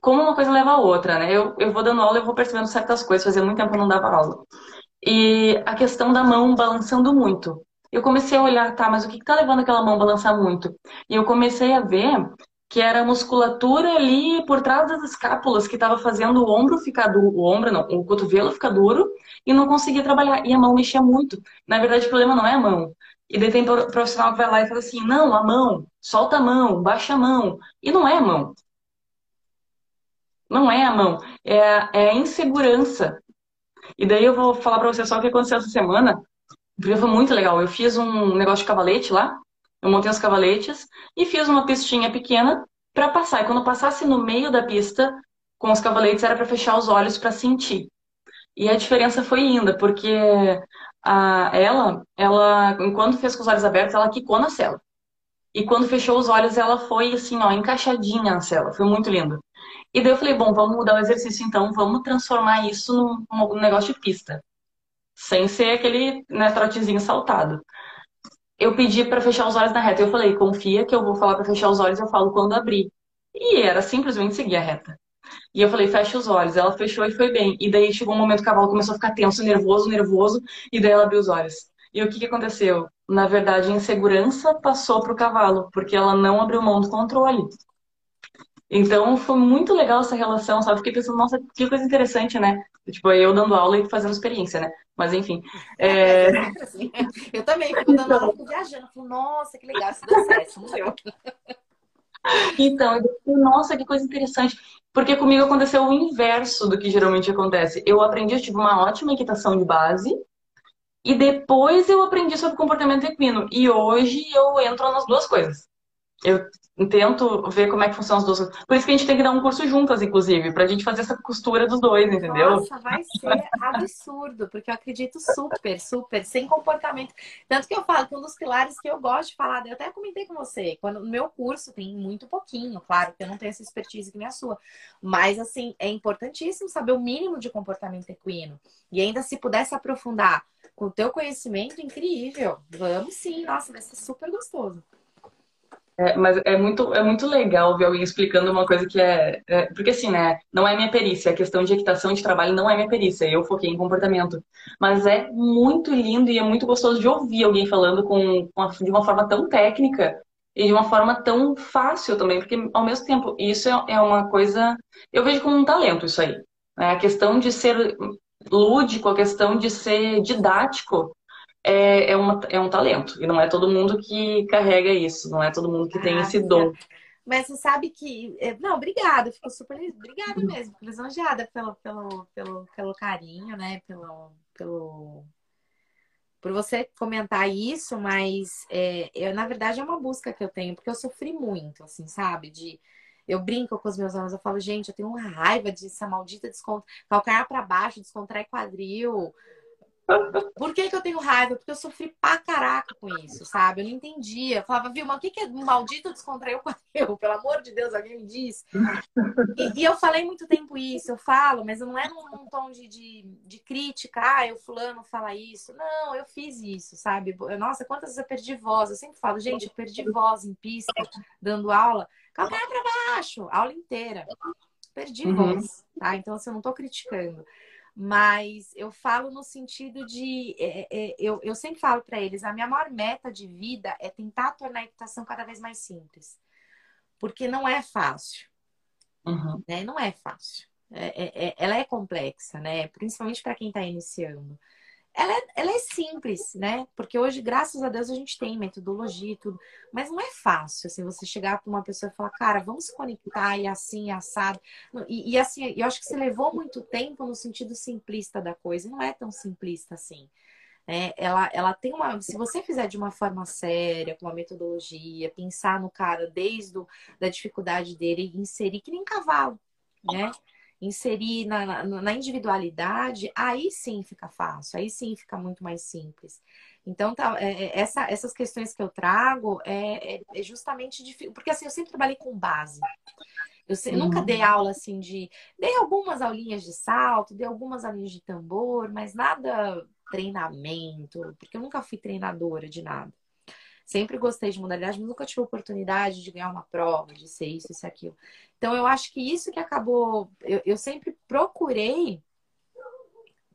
como uma coisa leva a outra, né? Eu, eu vou dando aula e vou percebendo certas coisas. Fazia muito tempo que eu não dava aula. E a questão da mão balançando muito. Eu comecei a olhar, tá, mas o que está levando aquela mão a balançar muito? E eu comecei a ver que era a musculatura ali por trás das escápulas que estava fazendo o ombro ficar duro, o ombro não, o cotovelo ficar duro e não conseguia trabalhar. E a mão mexia muito. Na verdade, o problema não é a mão. E daí tem profissional que vai lá e fala assim: não, a mão, solta a mão, baixa a mão. E não é a mão. Não é a mão. É é a insegurança e daí eu vou falar para você só o que aconteceu essa semana. Foi muito legal. Eu fiz um negócio de cavalete lá. Eu montei os cavaletes e fiz uma pistinha pequena para passar. E quando passasse no meio da pista com os cavaletes era para fechar os olhos para sentir. E a diferença foi ainda, porque a, ela, ela, enquanto fez com os olhos abertos, ela quicou na cela. E quando fechou os olhos, ela foi assim, ó, encaixadinha na cela. Foi muito lindo. E daí eu falei, bom, vamos mudar o exercício então, vamos transformar isso num, num negócio de pista. Sem ser aquele né, trotezinho saltado. Eu pedi para fechar os olhos na reta. Eu falei, confia que eu vou falar para fechar os olhos, eu falo quando abrir. E era simplesmente seguir a reta. E eu falei, fecha os olhos. Ela fechou e foi bem. E daí chegou um momento que o cavalo começou a ficar tenso, nervoso, nervoso. E daí ela abriu os olhos. E o que, que aconteceu? Na verdade, a insegurança passou para o cavalo, porque ela não abriu mão do controle. Então foi muito legal essa relação, sabe? Fiquei pensando, nossa, que coisa interessante, né? Tipo, eu dando aula e fazendo experiência, né? Mas enfim. É... Eu também fico dando aula, fico viajando, fico, nossa, que legal, isso deu certo, não deu. Então, eu fico, nossa, que coisa interessante. Porque comigo aconteceu o inverso do que geralmente acontece. Eu aprendi, eu tive uma ótima equitação de base, e depois eu aprendi sobre comportamento equino. E hoje eu entro nas duas coisas. Eu tento ver como é que funcionam as duas coisas. Por isso que a gente tem que dar um curso juntas, inclusive, pra gente fazer essa costura dos dois, entendeu? Nossa, vai ser absurdo, porque eu acredito super, super, sem comportamento. Tanto que eu falo que um dos pilares que eu gosto de falar, eu até comentei com você, quando no meu curso tem muito pouquinho, claro, que eu não tenho essa expertise que nem a sua. Mas, assim, é importantíssimo saber o mínimo de comportamento equino. E ainda se pudesse aprofundar com o teu conhecimento, incrível. Vamos sim, nossa, vai ser super gostoso. É, mas é muito, é muito legal ver alguém explicando uma coisa que é, é, Porque assim, né? Não é minha perícia. A questão de equitação de trabalho não é minha perícia. Eu foquei em comportamento. Mas é muito lindo e é muito gostoso de ouvir alguém falando com, com de uma forma tão técnica e de uma forma tão fácil também. Porque, ao mesmo tempo, isso é, é uma coisa. Eu vejo como um talento isso aí. Né? A questão de ser lúdico, a questão de ser didático é, é, uma, é um talento. E não é todo mundo que carrega isso, não é todo mundo que ah, tem esse dom. Mas você sabe que. É, não, obrigada, fico super. Obrigada mesmo, lisonjeada pelo, pelo, pelo, pelo carinho, né? Pelo, pelo, por você comentar isso, mas é, eu, na verdade é uma busca que eu tenho, porque eu sofri muito, assim, sabe? De. Eu brinco com os meus alunos, eu falo, gente, eu tenho uma raiva dessa maldita desconto, calcanhar para baixo, descontrai quadril, por que, que eu tenho raiva? Porque eu sofri pra caraca com isso, sabe? Eu não entendia. Eu falava, viu, mas o que, que é maldito descontraiu com eu? Pelo amor de Deus, alguém me diz. E, e, eu falei muito tempo isso, eu falo, mas não é num, num tom de, de, de, crítica, ah, eu fulano fala isso. Não, eu fiz isso, sabe? Nossa, quantas vezes eu perdi voz? Eu sempre falo, gente, eu perdi voz em pista, dando aula. Calcanhar pra baixo, aula inteira. Perdi uhum. voz, tá? Então, assim, eu não tô criticando. Mas eu falo no sentido de. É, é, eu, eu sempre falo para eles: a minha maior meta de vida é tentar tornar a equitação cada vez mais simples. Porque não é fácil. Uhum. Né? Não é fácil. É, é, é ela é complexa, né? Principalmente para quem está iniciando. Ela é, ela é simples, né? Porque hoje, graças a Deus, a gente tem metodologia e tudo. Mas não é fácil, assim, você chegar para uma pessoa e falar, cara, vamos se conectar e assim, assado. E, e assim, eu acho que você levou muito tempo no sentido simplista da coisa. Não é tão simplista assim. É, ela, ela tem uma. Se você fizer de uma forma séria, com uma metodologia, pensar no cara desde do, da dificuldade dele e inserir que nem cavalo, né? Inserir na, na, individualidade, aí sim fica fácil, aí sim fica muito mais simples. Então, tá, é, é essa, essas questões que eu trago é, é, é justamente difícil, porque assim, eu sempre trabalhei com base. Eu, nunca dei aula assim de. Dei algumas aulinhas de salto, dei algumas aulinhas de tambor, mas nada treinamento, porque eu nunca fui treinadora de nada. Sempre gostei de modalidade, mas nunca tive oportunidade de ganhar uma prova, de ser isso, isso, aquilo. Então, eu acho que isso que acabou. Eu, eu sempre procurei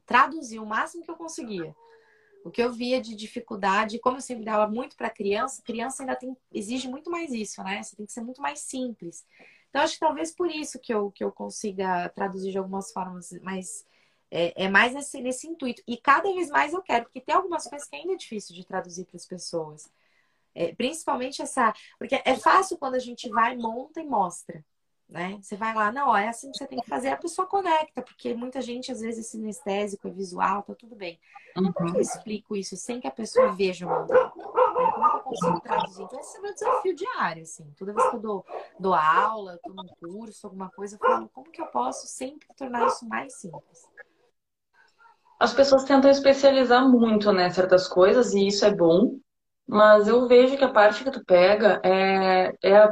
traduzir o máximo que eu conseguia. O que eu via de dificuldade, como eu sempre dava muito para criança, criança ainda tem, exige muito mais isso, né? Você tem que ser muito mais simples. Então, acho que talvez por isso que eu, que eu consiga traduzir de algumas formas mais é, é mais nesse, nesse intuito. E cada vez mais eu quero, porque tem algumas coisas que ainda é difícil de traduzir para as pessoas. É, principalmente essa. Porque é fácil quando a gente vai, monta e mostra. Né? Você vai lá, não, é assim que você tem que fazer, a pessoa conecta, porque muita gente, às vezes, é sinestésico, é visual, tá tudo bem. Uhum. Como eu explico isso sem que a pessoa veja o modelo? Como eu consigo traduzir? Então, esse é o meu desafio diário, assim. Toda vez que eu dou, dou aula, estou num curso, alguma coisa, eu falo, como que eu posso sempre tornar isso mais simples? as pessoas tentam especializar muito, né, certas coisas, e isso é bom, mas eu vejo que a parte que tu pega é, é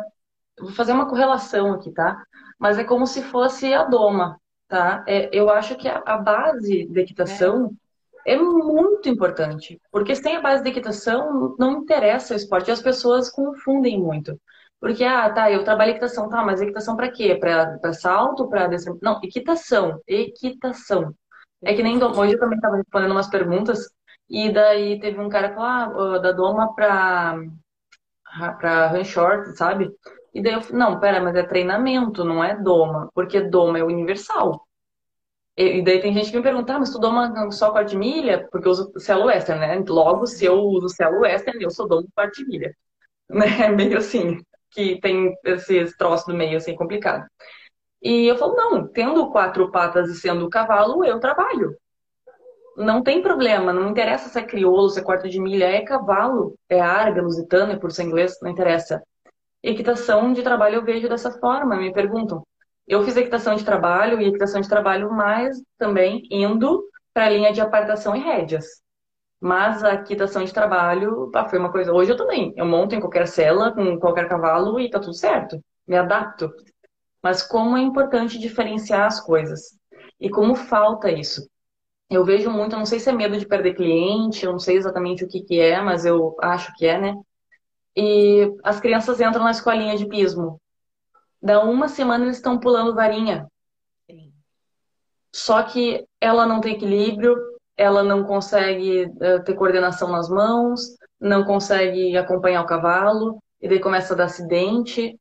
vou fazer uma correlação aqui, tá? Mas é como se fosse a doma, tá? É, eu acho que a, a base da equitação é. é. muito importante, porque sem a base da equitação não interessa o esporte, e as pessoas confundem muito. Porque, ah, tá, eu trabalho equitação, tá, mas equitação para quê? Para salto, para Não, equitação, equitação. É que nem hoje eu também estava respondendo umas perguntas e daí teve um cara que falou, ah, da doma pra, pra run short, sabe? E daí eu falei, não, pera, mas é treinamento, não é doma, porque doma é universal. E, daí tem gente que me pergunta, ah, mas tu doma só quarto milha? Porque eu uso cielo western, né? Logo, se eu uso cielo western, eu sou domo quarto milha. Né? Meio assim, que tem esses troços do meio, assim, complicado. E eu falo, não, tendo quatro patas e sendo cavalo, eu trabalho. Não tem problema, não interessa se é crioulo, se é quarto de milha, é cavalo, é arga, lusitano, é por ser inglês, não interessa. Equitação de trabalho eu vejo dessa forma, me perguntam. Eu fiz equitação de trabalho e equitação de trabalho mais também indo para a linha de apartação e rédeas. Mas a equitação de trabalho ah, foi uma coisa. Hoje eu também. Eu monto em qualquer cela, com qualquer cavalo e tá tudo certo. Me adapto. Mas como é importante diferenciar as coisas. E como falta isso. Eu vejo muito, não sei se é medo de perder cliente, eu não sei exatamente o que, que é, mas eu acho que é, né? E as crianças entram na escolinha de pismo. Da uma semana eles estão pulando varinha. Só que ela não tem equilíbrio, ela não consegue uh, ter coordenação nas mãos, não consegue acompanhar o cavalo, e daí começa a dar acidente.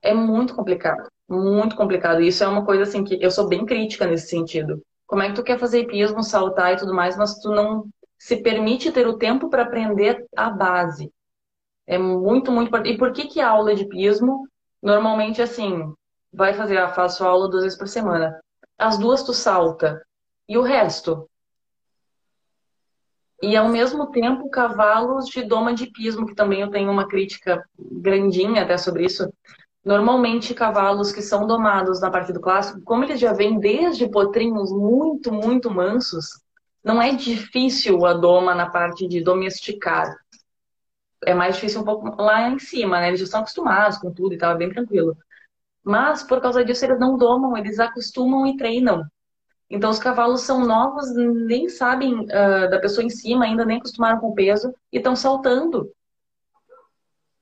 É muito complicado muito complicado. Isso é uma coisa assim que eu sou bem crítica nesse sentido. Como é que tu quer fazer hipismo, saltar e tudo mais, mas tu não se permite ter o tempo para aprender a base? É muito, muito importante. E por que que a aula de hipismo normalmente assim, vai fazer, faço aula duas vezes por semana. As duas tu salta. E o resto? E ao mesmo tempo, cavalos de doma de pismo, que também eu tenho uma crítica grandinha até sobre isso, Normalmente, cavalos que são domados na parte do clássico, como eles já vêm desde potrinhos muito, muito mansos, não é difícil a doma na parte de domesticar. É mais difícil um pouco lá em cima, né? Eles já estão acostumados com tudo e tal, é bem tranquilo. Mas, por causa disso, eles não domam, eles acostumam e treinam. Então, os cavalos são novos, nem sabem uh, da pessoa em cima, ainda nem acostumaram com o peso, e estão saltando.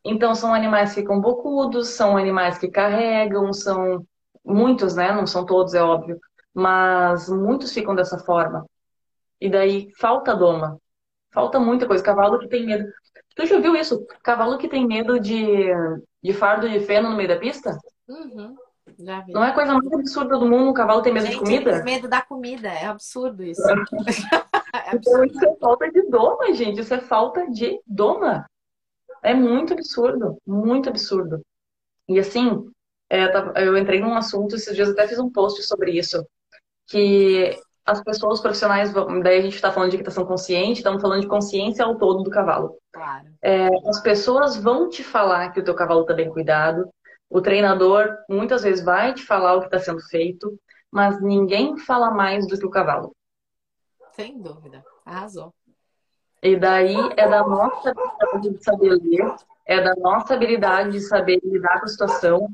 Então, são animais que ficam bocudos, são animais que carregam, são muitos, né? Não são todos, é óbvio, mas muitos ficam dessa forma. E daí falta doma. Falta muita coisa. Cavalo que tem medo. Tu já viu isso? Cavalo que tem medo de, de fardo de feno no meio da pista? Uhum. Já vi. Não é a coisa mais absurda do mundo um cavalo ter medo Gente, de comida? medo da comida, é absurdo isso. É então, isso é falta de doma, gente. Isso é falta de doma. É muito absurdo, muito absurdo. E assim, é, eu entrei num assunto, esses dias até fiz um post sobre isso, que as pessoas profissionais, daí a gente está falando de equitação consciente, estamos falando de consciência ao todo do cavalo. Claro. É, as pessoas vão te falar que o teu cavalo está bem cuidado, o treinador muitas vezes vai te falar o que está sendo feito, mas ninguém fala mais do que o cavalo. Sem dúvida, arrasou. E daí é da nossa habilidade de saber ler, é da nossa habilidade de saber lidar com a situação.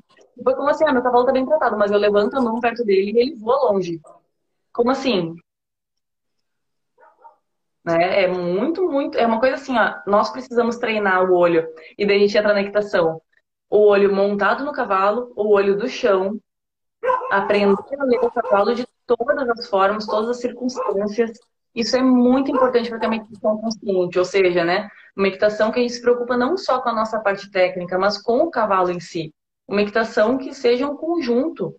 Foi como assim, ah, meu cavalo está bem tratado, mas eu levanto a mão perto dele e ele voa longe. Como assim? Né? É muito, muito. É uma coisa assim, ó, nós precisamos treinar o olho. E daí a gente entra na equitação. O olho montado no cavalo, o olho do chão, aprender a ler o cavalo de todas as formas, todas as circunstâncias. Isso é muito importante para ter uma equitação consciente, ou seja, né, uma equitação que a gente se preocupa não só com a nossa parte técnica, mas com o cavalo em si. Uma equitação que seja um conjunto,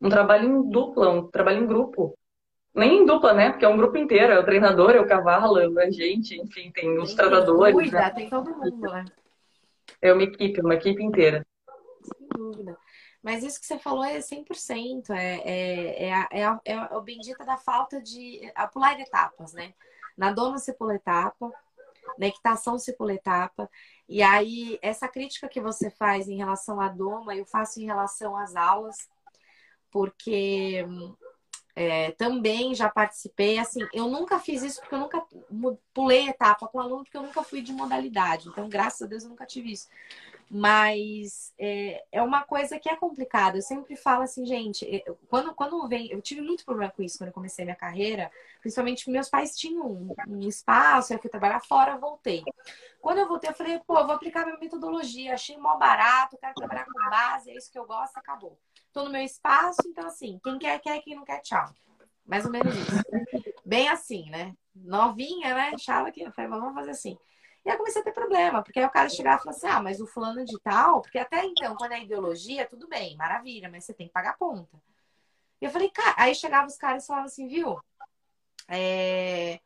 um trabalho em dupla, um trabalho em grupo. Nem em dupla, né? Porque é um grupo inteiro, é o treinador, é o cavalo, é a gente, enfim, tem os tratadores. Cuida, né? tem todo mundo, né? É uma equipe, uma equipe inteira. Sem dúvida. Mas isso que você falou é 100%. É, é, é, a, é, a, é a bendita da falta de a pular etapas, né? Na dona se pula etapa, na equitação se pula etapa. E aí, essa crítica que você faz em relação à doma, eu faço em relação às aulas, porque é, também já participei, assim, eu nunca fiz isso porque eu nunca pulei etapa com aluno, porque eu nunca fui de modalidade. Então, graças a Deus, eu nunca tive isso. Mas é, é uma coisa que é complicada. Eu sempre falo assim, gente, eu, quando, quando vem. Eu tive muito problema com isso quando eu comecei minha carreira, principalmente meus pais tinham um, um espaço, eu fui trabalhar fora, voltei. Quando eu voltei, eu falei, pô, eu vou aplicar minha metodologia, achei mó barato, quero trabalhar com base, é isso que eu gosto, acabou. Tô no meu espaço, então assim, quem quer, quer, quem não quer, tchau. Mais ou menos isso. Bem assim, né? Novinha, né? Achava que, eu falei, vamos fazer assim. E aí comecei a ter problema, porque aí o cara chegava e falava assim: ah, mas o fulano de tal, porque até então, quando é ideologia, tudo bem, maravilha, mas você tem que pagar ponta. E eu falei, cara, aí chegava os caras e falavam assim, viu? É...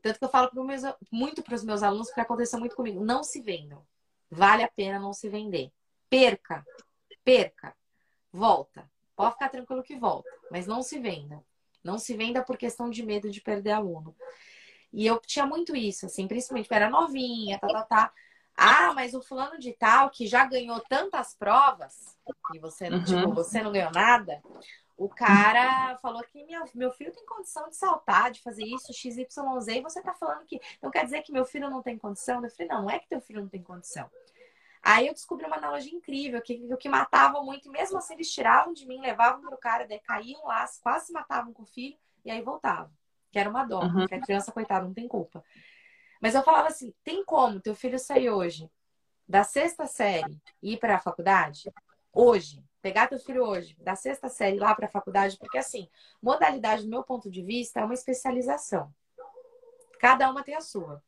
Tanto que eu falo pro meus, muito para os meus alunos, porque aconteceu muito comigo: não se vendam. Vale a pena não se vender. Perca, perca, volta. Pode ficar tranquilo que volta, mas não se venda. Não se venda por questão de medo de perder aluno. E eu tinha muito isso, assim, principalmente porque era novinha, tá, tá, tá. Ah, mas o fulano de tal que já ganhou tantas provas e você não, tipo, uhum. tipo, você não ganhou nada. O cara falou que minha, meu filho tem condição de saltar, de fazer isso, XYZ, e você tá falando que. Não quer dizer que meu filho não tem condição? Eu falei, não, não é que teu filho não tem condição. Aí eu descobri uma analogia incrível, que o que matava muito, e mesmo assim eles tiravam de mim, levavam pro cara, daí caíam lá, quase se matavam com o filho, e aí voltavam que era uma dó, uhum. porque a criança, coitada, não tem culpa. Mas eu falava assim: tem como teu filho sair hoje da sexta série e ir para a faculdade? Hoje, pegar teu filho hoje, da sexta série lá para a faculdade, porque assim, modalidade, do meu ponto de vista, é uma especialização. Cada uma tem a sua.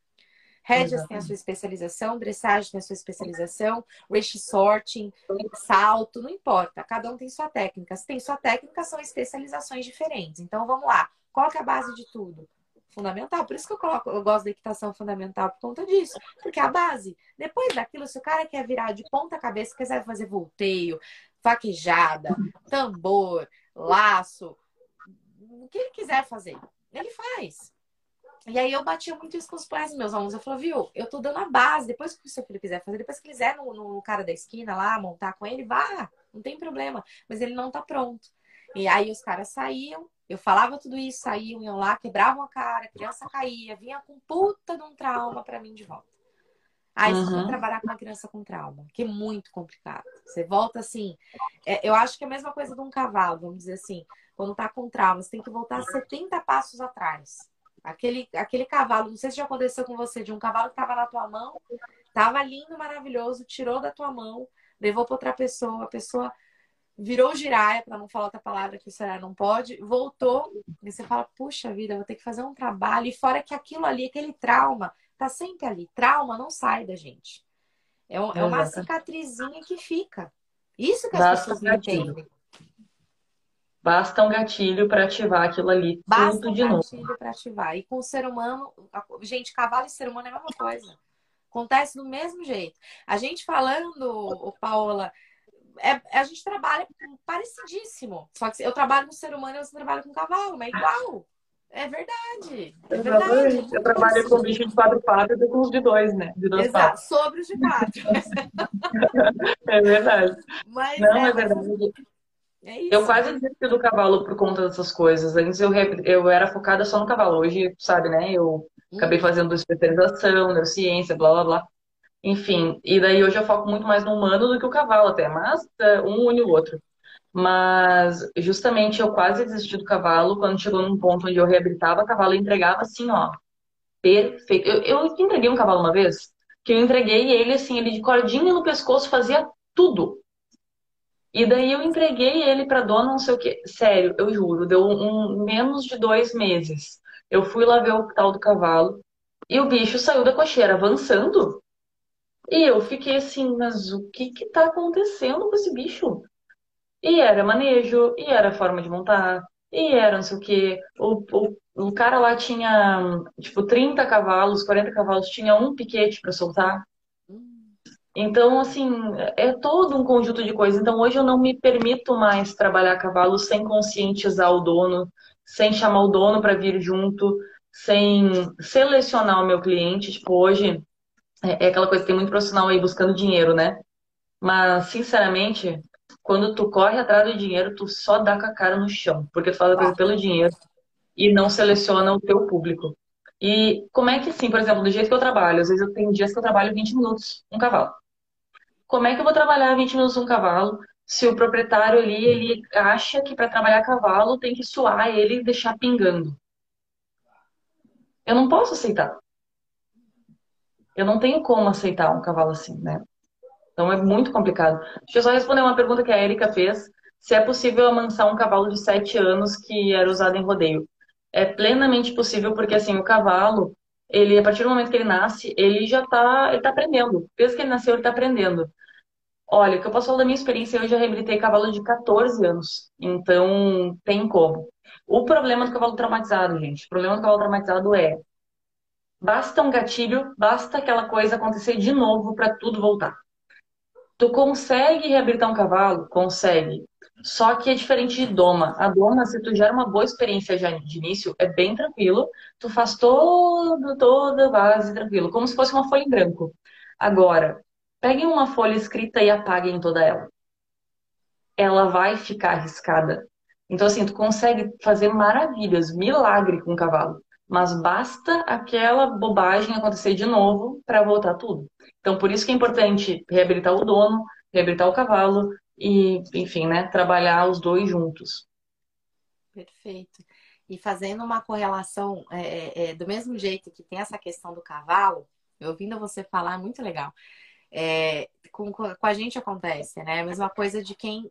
Rédeas tem a sua especialização, dressagem tem a sua especialização, race sorting, salto, não importa. Cada um tem sua técnica. Se tem sua técnica, são especializações diferentes. Então, vamos lá. Qual que é a base de tudo? Fundamental. Por isso que eu, coloco, eu gosto da equitação fundamental por conta disso. Porque é a base. Depois daquilo, se o cara quer virar de ponta cabeça, quiser fazer volteio, vaquejada, tambor, laço, o que ele quiser fazer, ele faz. E aí eu batia muito isso com os pais meus alunos. Eu falava, viu, eu tô dando a base. Depois que o seu filho quiser fazer, depois que quiser no, no cara da esquina lá, montar com ele, vá, não tem problema. Mas ele não tá pronto. E aí os caras saíam, eu falava tudo isso, saíam, iam lá, quebravam a cara, a criança caía, vinha com puta de um trauma para mim de volta. Aí uhum. você vai trabalhar com uma criança com trauma, que é muito complicado. Você volta assim. É, eu acho que é a mesma coisa de um cavalo, vamos dizer assim. Quando tá com trauma, você tem que voltar 70 passos atrás. Aquele, aquele cavalo, não sei se já aconteceu com você, de um cavalo que tava na tua mão, tava lindo, maravilhoso, tirou da tua mão, levou para outra pessoa, a pessoa virou giraia, para não falar outra palavra que o Ceará não pode, voltou, e você fala, puxa vida, vou ter que fazer um trabalho, e fora que aquilo ali, aquele trauma, tá sempre ali. Trauma não sai da gente. É, um, é uma cicatrizinha que fica. Isso que as pessoas não entendem. Basta um gatilho para ativar aquilo ali. Basta tudo um de novo. gatilho para ativar. E com o ser humano, gente, cavalo e ser humano é a mesma coisa. Acontece do mesmo jeito. A gente falando, Paola, é, a gente trabalha parecidíssimo. Só que eu trabalho com ser humano e você trabalha com cavalo, mas é igual. É verdade. É verdade. Eu trabalho com bicho de quatro patas e com os de dois, né? De dois Exato, patas. sobre os de quatro. é verdade. Mas Não, é, é verdade. É eu quase desisti do cavalo por conta dessas coisas. Antes eu, eu era focada só no cavalo. Hoje, sabe, né? Eu acabei hum. fazendo especialização, neurociência, blá blá blá. Enfim, e daí hoje eu foco muito mais no humano do que o cavalo até, mas é, um une o outro. Mas justamente eu quase desisti do cavalo quando chegou num ponto onde eu reabilitava cavalo e entregava assim, ó, perfeito. Eu, eu entreguei um cavalo uma vez, que eu entreguei ele assim, ele de cordinha no pescoço fazia tudo. E daí eu entreguei ele pra dona, não sei o quê. Sério, eu juro, deu um, menos de dois meses. Eu fui lá ver o tal do cavalo e o bicho saiu da cocheira avançando. E eu fiquei assim, mas o que que tá acontecendo com esse bicho? E era manejo, e era forma de montar, e era não sei o quê. O, o, o cara lá tinha, tipo, 30 cavalos, 40 cavalos, tinha um piquete para soltar. Então, assim, é todo um conjunto de coisas. Então, hoje eu não me permito mais trabalhar cavalo sem conscientizar o dono, sem chamar o dono para vir junto, sem selecionar o meu cliente. Tipo, hoje é, é aquela coisa que tem muito profissional aí buscando dinheiro, né? Mas, sinceramente, quando tu corre atrás do dinheiro, tu só dá com a cara no chão, porque tu faz a coisa pelo dinheiro e não seleciona o teu público. E como é que, assim, por exemplo, do jeito que eu trabalho, às vezes eu tenho dias que eu trabalho 20 minutos um cavalo. Como é que eu vou trabalhar 20 minutos um cavalo se o proprietário ali, ele acha que para trabalhar cavalo tem que suar ele e deixar pingando? Eu não posso aceitar. Eu não tenho como aceitar um cavalo assim, né? Então é muito complicado. Deixa eu só responder uma pergunta que a Erika fez. Se é possível amansar um cavalo de sete anos que era usado em rodeio. É plenamente possível, porque assim, o cavalo, ele, a partir do momento que ele nasce, ele já está ele tá aprendendo. Desde que ele nasceu, ele está aprendendo. Olha, o que eu posso falar da minha experiência, eu já reabilitei cavalo de 14 anos. Então, tem como. O problema do cavalo traumatizado, gente, o problema do cavalo traumatizado é Basta um gatilho, basta aquela coisa acontecer de novo para tudo voltar. Tu consegue reabilitar um cavalo? Consegue. Só que é diferente de doma. A doma, se tu gera uma boa experiência já de início, é bem tranquilo. Tu faz todo, toda a base tranquilo, como se fosse uma folha em branco. Agora, peguem uma folha escrita e apaguem toda ela. Ela vai ficar arriscada. Então, assim, tu consegue fazer maravilhas, milagre com o cavalo mas basta aquela bobagem acontecer de novo para voltar tudo. Então, por isso que é importante reabilitar o dono, reabilitar o cavalo e, enfim, né, trabalhar os dois juntos. Perfeito. E fazendo uma correlação é, é, é, do mesmo jeito que tem essa questão do cavalo, ouvindo você falar, é muito legal. É, com, com a gente acontece, né? A mesma coisa de quem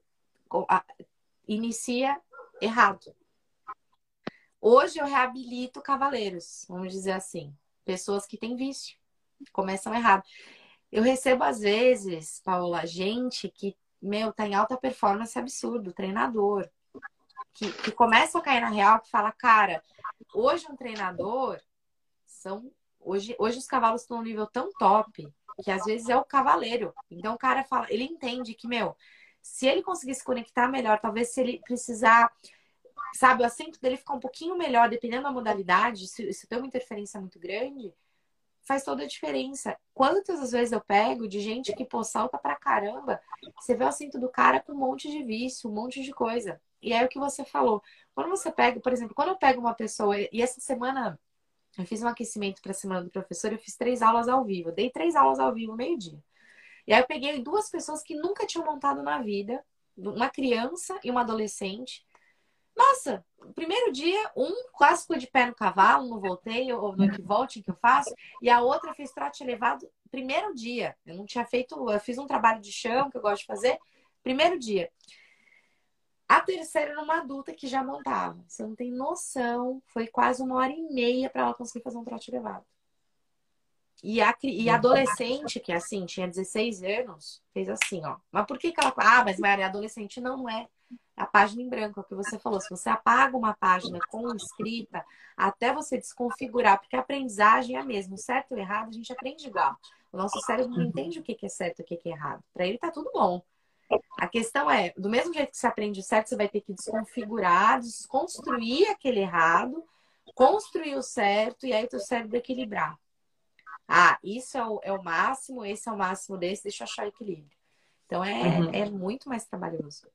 inicia errado. Hoje eu reabilito cavaleiros, vamos dizer assim. Pessoas que têm vício, começam errado. Eu recebo, às vezes, Paula, gente que, meu, tá em alta performance absurdo, treinador. Que, que começa a cair na real, que fala, cara, hoje um treinador são. Hoje, hoje os cavalos estão num nível tão top que às vezes é o cavaleiro. Então o cara fala, ele entende que, meu, se ele conseguir se conectar melhor, talvez se ele precisar sabe, o assento dele ficar um pouquinho melhor, dependendo da modalidade, se, se tem uma interferência muito grande, faz toda a diferença. Quantas vezes eu pego de gente que, pô, salta pra caramba, você vê o assento do cara com um monte de vício, um monte de coisa. E é o que você falou. Quando você pega, por exemplo, quando eu pego uma pessoa, e essa semana eu fiz um aquecimento para a semana do professor, eu fiz três aulas ao vivo. Eu dei três aulas ao vivo meio-dia. E aí eu peguei duas pessoas que nunca tinham montado na vida, uma criança e uma adolescente. Nossa, primeiro dia, um quase de pé no cavalo, não voltei, ou no equivolte que eu faço, e a outra fez trote elevado primeiro dia. Eu não tinha feito, eu fiz um trabalho de chão que eu gosto de fazer, primeiro dia. Terceira era uma adulta que já montava. Você não tem noção, foi quase uma hora e meia para ela conseguir fazer um trote elevado. E a, e a adolescente, que assim, tinha 16 anos, fez assim, ó. Mas por que, que ela. Ah, mas Maria, adolescente não, não é. a página em branco, é o que você falou. Se você apaga uma página com escrita, até você desconfigurar, porque a aprendizagem é a mesma. Certo e o errado, a gente aprende igual. O nosso cérebro não entende o que é certo e o que é errado. Para ele tá tudo bom. A questão é, do mesmo jeito que você aprende o certo, você vai ter que desconfigurar, desconstruir aquele errado, construir o certo e aí o teu cérebro equilibrar. Ah, isso é o, é o máximo, esse é o máximo desse, deixa eu achar o equilíbrio. Então é, uhum. é muito mais trabalhoso.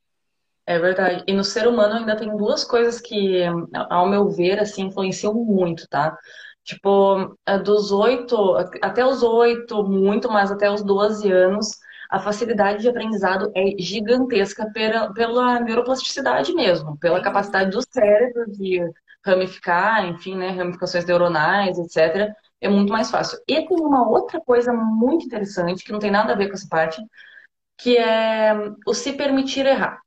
É verdade. E no ser humano ainda tem duas coisas que, ao meu ver, assim, influenciam muito, tá? Tipo, é dos oito, até os oito, muito mais até os 12 anos, a facilidade de aprendizado é gigantesca pela, pela neuroplasticidade mesmo, pela capacidade do cérebro de ramificar, enfim, né, ramificações neuronais, etc. É muito mais fácil. E tem uma outra coisa muito interessante, que não tem nada a ver com essa parte, que é o se permitir errar.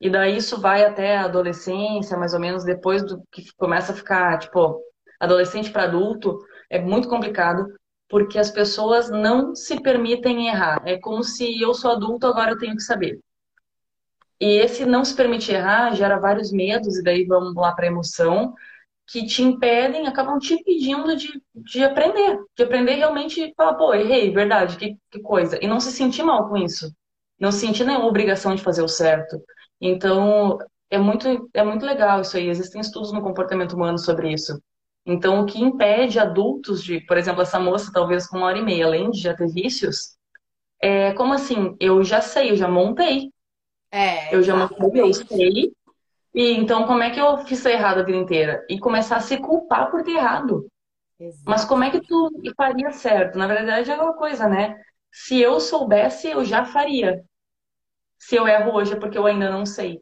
E daí isso vai até a adolescência, mais ou menos, depois do que começa a ficar, tipo, adolescente para adulto, é muito complicado, porque as pessoas não se permitem errar. É como se eu sou adulto, agora eu tenho que saber. E esse não se permitir errar gera vários medos, e daí vamos lá para a emoção, que te impedem, acabam te impedindo de, de aprender, de aprender realmente falar, pô, errei, verdade, que, que coisa. E não se sentir mal com isso. Não se sentir nenhuma obrigação de fazer o certo. Então, é muito, é muito legal isso aí. Existem estudos no comportamento humano sobre isso. Então, o que impede adultos de, por exemplo, essa moça, talvez com uma hora e meia, além de já ter vícios, é como assim? Eu já sei, eu já montei. É, eu já montei, eu sei. E então, como é que eu fiz errado a vida inteira? E começar a se culpar por ter errado. Exato. Mas como é que tu faria certo? Na verdade, é uma coisa, né? Se eu soubesse, eu já faria. Se eu erro hoje é porque eu ainda não sei.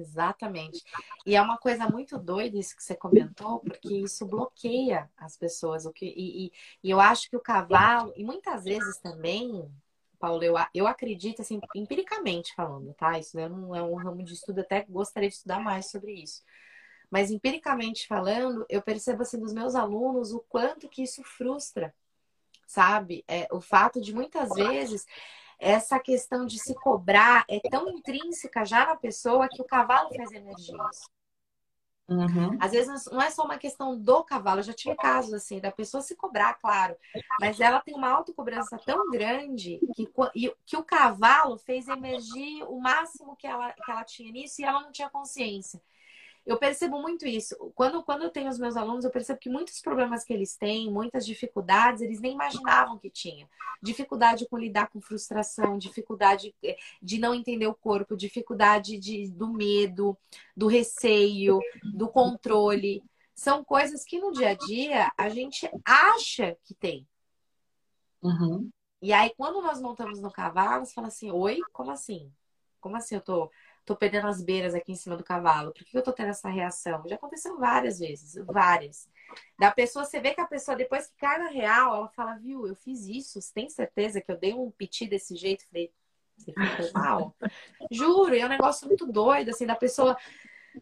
Exatamente. E é uma coisa muito doida isso que você comentou, porque isso bloqueia as pessoas. O que, e, e, e eu acho que o cavalo, e muitas vezes também, Paulo, eu, eu acredito, assim, empiricamente falando, tá? Isso não é um ramo de estudo, até gostaria de estudar mais sobre isso. Mas empiricamente falando, eu percebo assim dos meus alunos o quanto que isso frustra, sabe? É, o fato de muitas vezes essa questão de se cobrar é tão intrínseca já na pessoa que o cavalo faz energia. Uhum. Às vezes não é só uma questão do cavalo, eu já tive casos assim, da pessoa se cobrar, claro, mas ela tem uma autocobrança tão grande que, que o cavalo fez emergir o máximo que ela, que ela tinha nisso e ela não tinha consciência. Eu percebo muito isso. Quando, quando eu tenho os meus alunos, eu percebo que muitos problemas que eles têm, muitas dificuldades, eles nem imaginavam que tinha. Dificuldade com lidar com frustração, dificuldade eh, de não entender o corpo, dificuldade de, do medo, do receio, do controle. São coisas que no dia a dia a gente acha que tem. Uhum. E aí, quando nós montamos no cavalo, você fala assim: Oi, como assim? Como assim eu tô tô perdendo as beiras aqui em cima do cavalo. Por que eu tô tendo essa reação? Já aconteceu várias vezes, várias. Da pessoa, você vê que a pessoa, depois que cai na real, ela fala, viu, eu fiz isso, você tem certeza que eu dei um piti desse jeito? Falei, você ficou mal? Juro, é um negócio muito doido, assim, da pessoa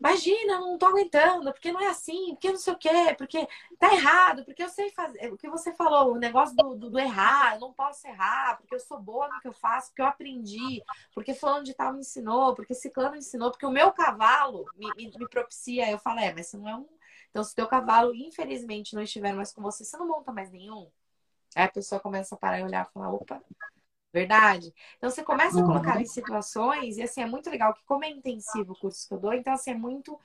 Imagina, não tô aguentando, porque não é assim, porque não sei o quê, porque tá errado, porque eu sei fazer. O que você falou, o negócio do, do, do, errar, eu não posso errar, porque eu sou boa no que eu faço, porque eu aprendi, porque fulano de tal me ensinou, porque ciclano me ensinou, porque o meu cavalo me, me, me propicia. Eu falo, é, mas você não é um. Então, se o teu cavalo, infelizmente, não estiver mais com você, você não monta mais nenhum. Aí a pessoa começa a parar e olhar e falar, opa, Verdade? Então você começa a colocar em situações, e assim, é muito legal, que como é intensivo o curso que eu dou, então assim, é muito,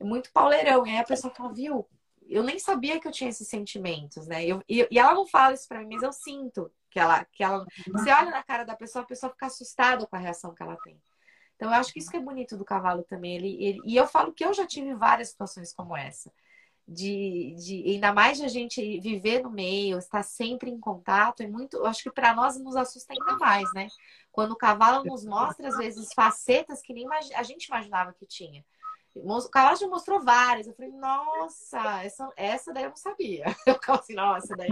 é muito pauleirão. E aí a pessoa fala, viu, eu nem sabia que eu tinha esses sentimentos, né? Eu, e, e ela não fala isso pra mim, mas eu sinto que ela, que ela. Você olha na cara da pessoa, a pessoa fica assustada com a reação que ela tem. Então, eu acho que isso que é bonito do cavalo também. Ele, ele, e eu falo que eu já tive várias situações como essa de, de ainda mais de a gente viver no meio, estar sempre em contato, é muito, eu acho que para nós nos assusta ainda mais, né? Quando o cavalo nos mostra às vezes facetas que nem a gente imaginava que tinha. O cavalo já mostrou várias. Eu falei, nossa, essa, essa daí eu não sabia. Eu ficava assim, nossa, daí.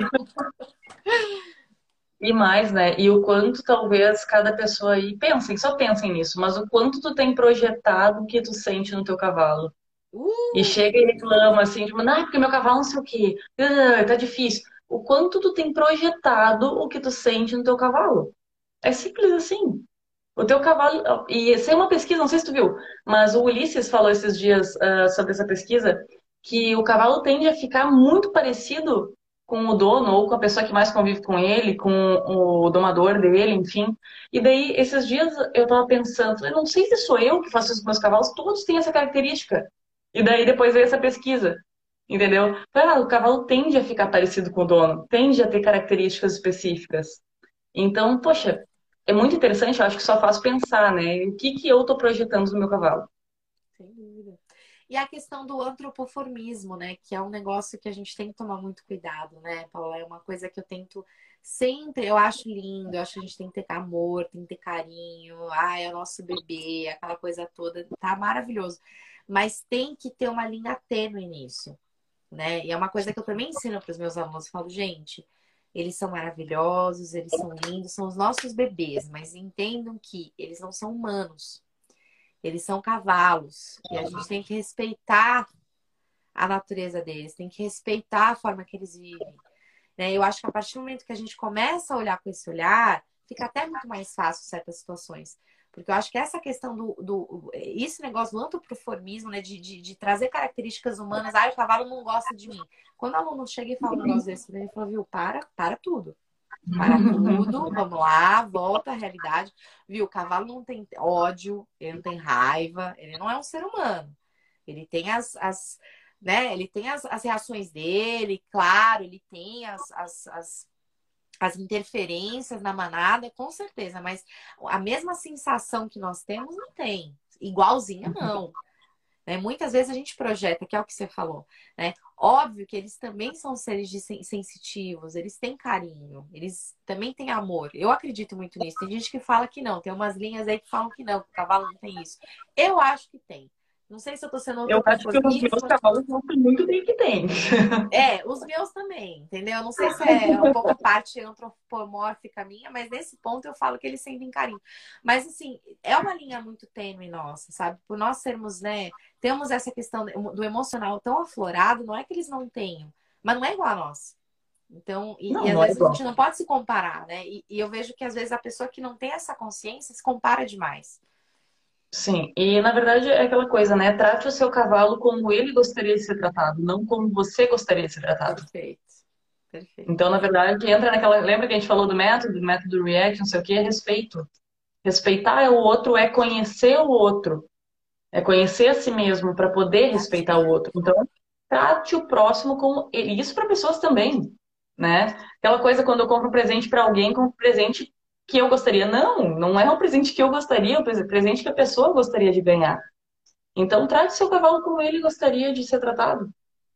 E mais, né? E o quanto talvez cada pessoa aí pensem, só pensem nisso, mas o quanto tu tem projetado o que tu sente no teu cavalo. Uh! E chega e reclama assim, tipo, ah, porque meu cavalo não sei o quê, ah, tá difícil. O quanto tu tem projetado o que tu sente no teu cavalo. É simples assim. O teu cavalo. E sem uma pesquisa, não sei se tu viu, mas o Ulisses falou esses dias uh, sobre essa pesquisa que o cavalo tende a ficar muito parecido com o dono ou com a pessoa que mais convive com ele, com o domador dele, enfim. E daí, esses dias eu tava pensando, eu não sei se sou eu que faço isso com meus cavalos, todos têm essa característica. E daí depois veio essa pesquisa, entendeu? Ah, o cavalo tende a ficar parecido com o dono, tende a ter características específicas. Então, poxa, é muito interessante, eu acho que só faz pensar, né? O que, que eu estou projetando no meu cavalo. Sem dúvida. E a questão do antropoformismo, né? Que é um negócio que a gente tem que tomar muito cuidado, né, Paula? É uma coisa que eu tento sempre, eu acho lindo, eu acho que a gente tem que ter amor, tem que ter carinho, ah, é o nosso bebê, aquela coisa toda, tá maravilhoso. Mas tem que ter uma linha tênue nisso, né? E é uma coisa que eu também ensino para os meus alunos, eu falo, gente, eles são maravilhosos, eles são lindos, são os nossos bebês, mas entendam que eles não são humanos. Eles são cavalos. E a gente tem que respeitar a natureza deles, tem que respeitar a forma que eles vivem. Né? Eu acho que a partir do momento que a gente começa a olhar com esse olhar, fica até muito mais fácil certas situações. Porque eu acho que essa questão do. do esse negócio do antropoformismo, né? De, de, de, trazer características humanas. Ah, o cavalo não gosta de mim. Quando o aluno chega e fala um negócio desse, ele fala, viu, para, para tudo. Para tudo, vamos lá, volta à realidade. Viu, o cavalo não tem ódio, ele não tem raiva, ele não é um ser humano. Ele tem as, as né? Ele tem as, as reações dele, claro, ele tem as, as, as as interferências na manada, com certeza, mas a mesma sensação que nós temos não tem. Igualzinha, não. Né? Muitas vezes a gente projeta, que é o que você falou, né? Óbvio que eles também são seres sensitivos, eles têm carinho, eles também têm amor. Eu acredito muito nisso. Tem gente que fala que não, tem umas linhas aí que falam que não, que o cavalo não tem isso. Eu acho que tem. Não sei se eu tô sendo. Eu acho que os meus cavalos mostram muito bem que tem. É, os meus também, entendeu? Não sei se é um pouco a parte antropomórfica minha, mas nesse ponto eu falo que eles sentem carinho. Mas, assim, é uma linha muito tênue nossa, sabe? Por nós sermos, né? Temos essa questão do emocional tão aflorado, não é que eles não tenham, mas não é igual a nós. Então, e, não, e às é vezes é a gente não pode se comparar, né? E, e eu vejo que às vezes a pessoa que não tem essa consciência se compara demais. Sim, e na verdade é aquela coisa, né? Trate o seu cavalo como ele gostaria de ser tratado, não como você gostaria de ser tratado. Perfeito. Perfeito. Então, na verdade, entra naquela. Lembra que a gente falou do método, do método React, não sei o que, é respeito. Respeitar o outro é conhecer o outro. É conhecer a si mesmo para poder respeitar o outro. Então, trate o próximo como. E isso para pessoas também. Né? Aquela coisa quando eu compro um presente para alguém, compro um presente que eu gostaria. Não, não é o presente que eu gostaria, é o presente que a pessoa gostaria de ganhar. Então, trate seu cavalo como ele gostaria de ser tratado.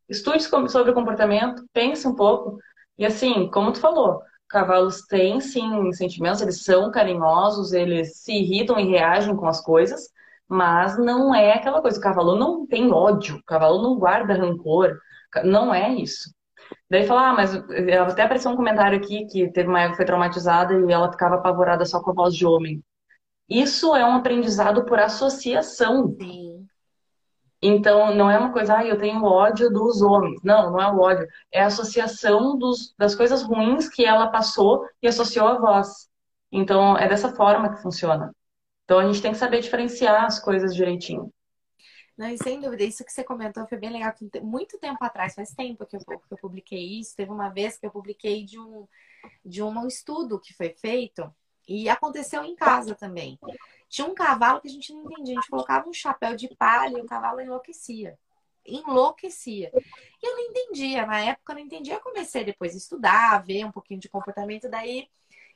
Estude sobre o comportamento, pense um pouco. E assim, como tu falou, cavalos têm sim sentimentos, eles são carinhosos, eles se irritam e reagem com as coisas, mas não é aquela coisa. O cavalo não tem ódio, o cavalo não guarda rancor, não é isso. Daí falar, ah, mas até apareceu um comentário aqui que teve uma época que foi traumatizada e ela ficava apavorada só com a voz de homem. Isso é um aprendizado por associação. Sim. Então, não é uma coisa, ah, eu tenho ódio dos homens. Não, não é o ódio. É a associação dos, das coisas ruins que ela passou e associou à voz. Então, é dessa forma que funciona. Então, a gente tem que saber diferenciar as coisas direitinho. Não, e sem dúvida, isso que você comentou foi bem legal. Muito tempo atrás, faz tempo que eu, que eu publiquei isso. Teve uma vez que eu publiquei de um, de um estudo que foi feito e aconteceu em casa também. Tinha um cavalo que a gente não entendia. A gente colocava um chapéu de palha e o cavalo enlouquecia. Enlouquecia. E eu não entendia. Na época eu não entendia. Eu comecei depois a estudar, a ver um pouquinho de comportamento. Daí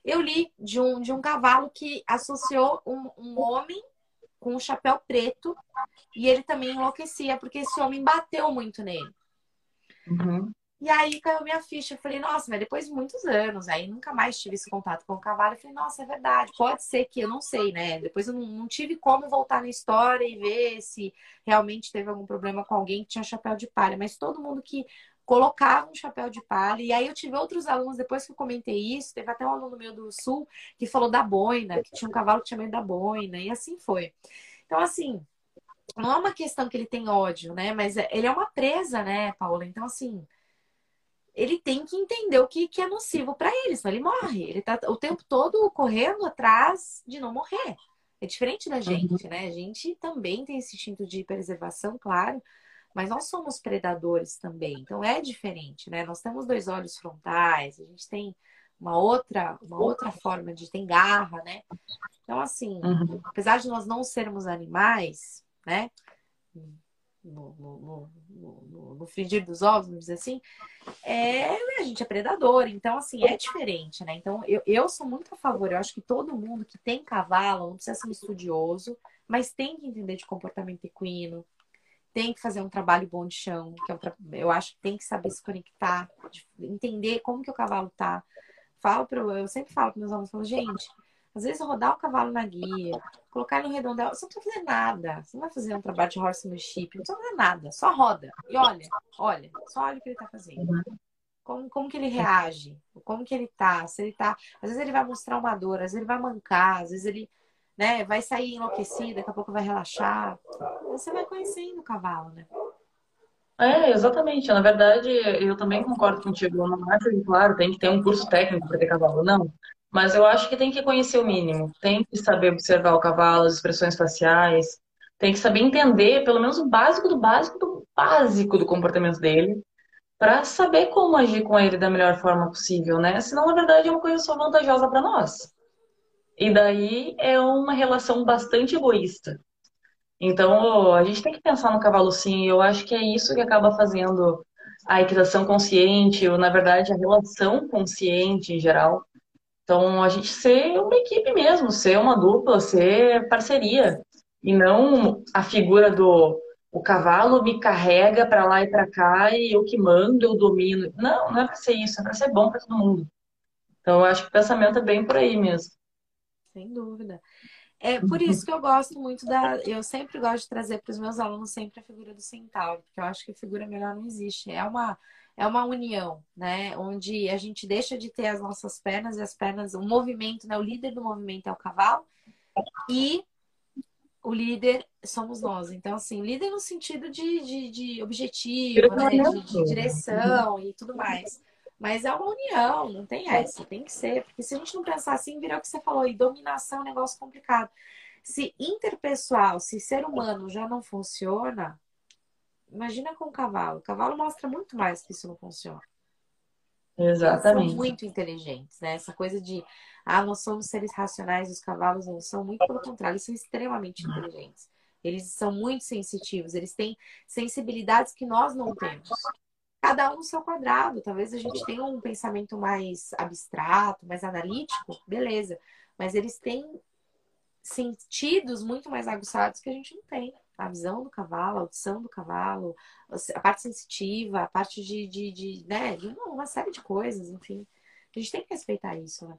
eu li de um, de um cavalo que associou um, um homem com um chapéu preto e ele também enlouquecia, porque esse homem bateu muito nele. Uhum. E aí caiu minha ficha. Eu falei, nossa, mas depois de muitos anos, aí nunca mais tive esse contato com o cavalo. Eu falei, nossa, é verdade. Pode ser que eu não sei, né? Depois eu não, não, tive como voltar na história e ver se realmente teve algum problema com alguém que tinha chapéu de palha. Mas todo mundo que colocava um chapéu de palha. E aí eu tive outros alunos, depois que eu comentei isso, teve até um aluno meu do sul que falou da boina, que tinha um cavalo que tinha medo da boina, e assim foi. Então, assim, não é uma questão que ele tem ódio, né? Mas é, ele é uma presa, né, Paula? Então, assim, ele tem que entender o que, que é nocivo para ele, senão ele morre. Ele tá o tempo todo correndo atrás de não morrer. É diferente da gente, né? A gente também tem esse instinto de preservação, claro, mas nós somos predadores também. Então é diferente, né? Nós temos dois olhos frontais, a gente tem uma outra, uma outra forma de tem garra, né? Então, assim, uhum. apesar de nós não sermos animais, né? No, no, no, no, frigir dos ovos, vamos dizer assim, é, a gente é predador, então assim, é diferente, né? Então eu, eu sou muito a favor, eu acho que todo mundo que tem cavalo não precisa ser um estudioso, mas tem que entender de comportamento equino, tem que fazer um trabalho bom de chão, que é um tra... eu acho que tem que saber se conectar, entender como que o cavalo tá. Falo pro, eu sempre falo para meus alunos, falo, gente, às vezes rodar o cavalo na guia, colocar ele no redondel, você não precisa fazer nada. Você não vai fazer um trabalho de horsemanship, não precisa fazer nada. Só roda. E olha, olha, só olha o que ele está fazendo. Como, como que ele reage? Como que ele tá? Se ele tá. Às vezes ele vai mostrar uma dor, às vezes ele vai mancar, às vezes ele né, vai sair enlouquecido, daqui a pouco vai relaxar. Você vai conhecendo o cavalo, né? É, exatamente. Na verdade, eu também concordo contigo. Eu não acho que, claro, tem que ter um curso técnico para ter cavalo. Não. Mas eu acho que tem que conhecer o mínimo, tem que saber observar o cavalo, as expressões faciais, tem que saber entender pelo menos o básico do básico do básico do comportamento dele, para saber como agir com ele da melhor forma possível, né? Senão, na verdade, é uma coisa só vantajosa para nós. E daí é uma relação bastante egoísta. Então, a gente tem que pensar no cavalo sim. Eu acho que é isso que acaba fazendo a equitação consciente, ou na verdade a relação consciente em geral, então, a gente ser uma equipe mesmo, ser uma dupla, ser parceria. E não a figura do o cavalo me carrega para lá e para cá e eu que mando, eu domino. Não, não é para ser isso, é para ser bom para todo mundo. Então, eu acho que o pensamento é bem por aí mesmo. Sem dúvida. É por isso que eu gosto muito da. Eu sempre gosto de trazer para os meus alunos sempre a figura do centauro, porque eu acho que figura melhor não existe. É uma é uma união, né? Onde a gente deixa de ter as nossas pernas e as pernas, o movimento, né? O líder do movimento é o cavalo e o líder somos nós. Então, assim, líder no sentido de, de, de objetivo, né? de, de direção e tudo mais. Mas é uma união, não tem essa, tem que ser. Porque se a gente não pensar assim, virou o que você falou, e dominação é um negócio complicado. Se interpessoal, se ser humano já não funciona, Imagina com o cavalo. O cavalo mostra muito mais que isso não funciona. Exatamente. Eles são muito inteligentes, né? Essa coisa de, ah, nós somos seres racionais, os cavalos não são, muito pelo contrário, eles são extremamente inteligentes. Eles são muito sensitivos, eles têm sensibilidades que nós não temos. Cada um no seu quadrado. Talvez a gente tenha um pensamento mais abstrato, mais analítico, beleza. Mas eles têm sentidos muito mais aguçados que a gente não tem a visão do cavalo, a audição do cavalo, a parte sensitiva, a parte de, de, de né, uma série de coisas, enfim. A gente tem que respeitar isso, né?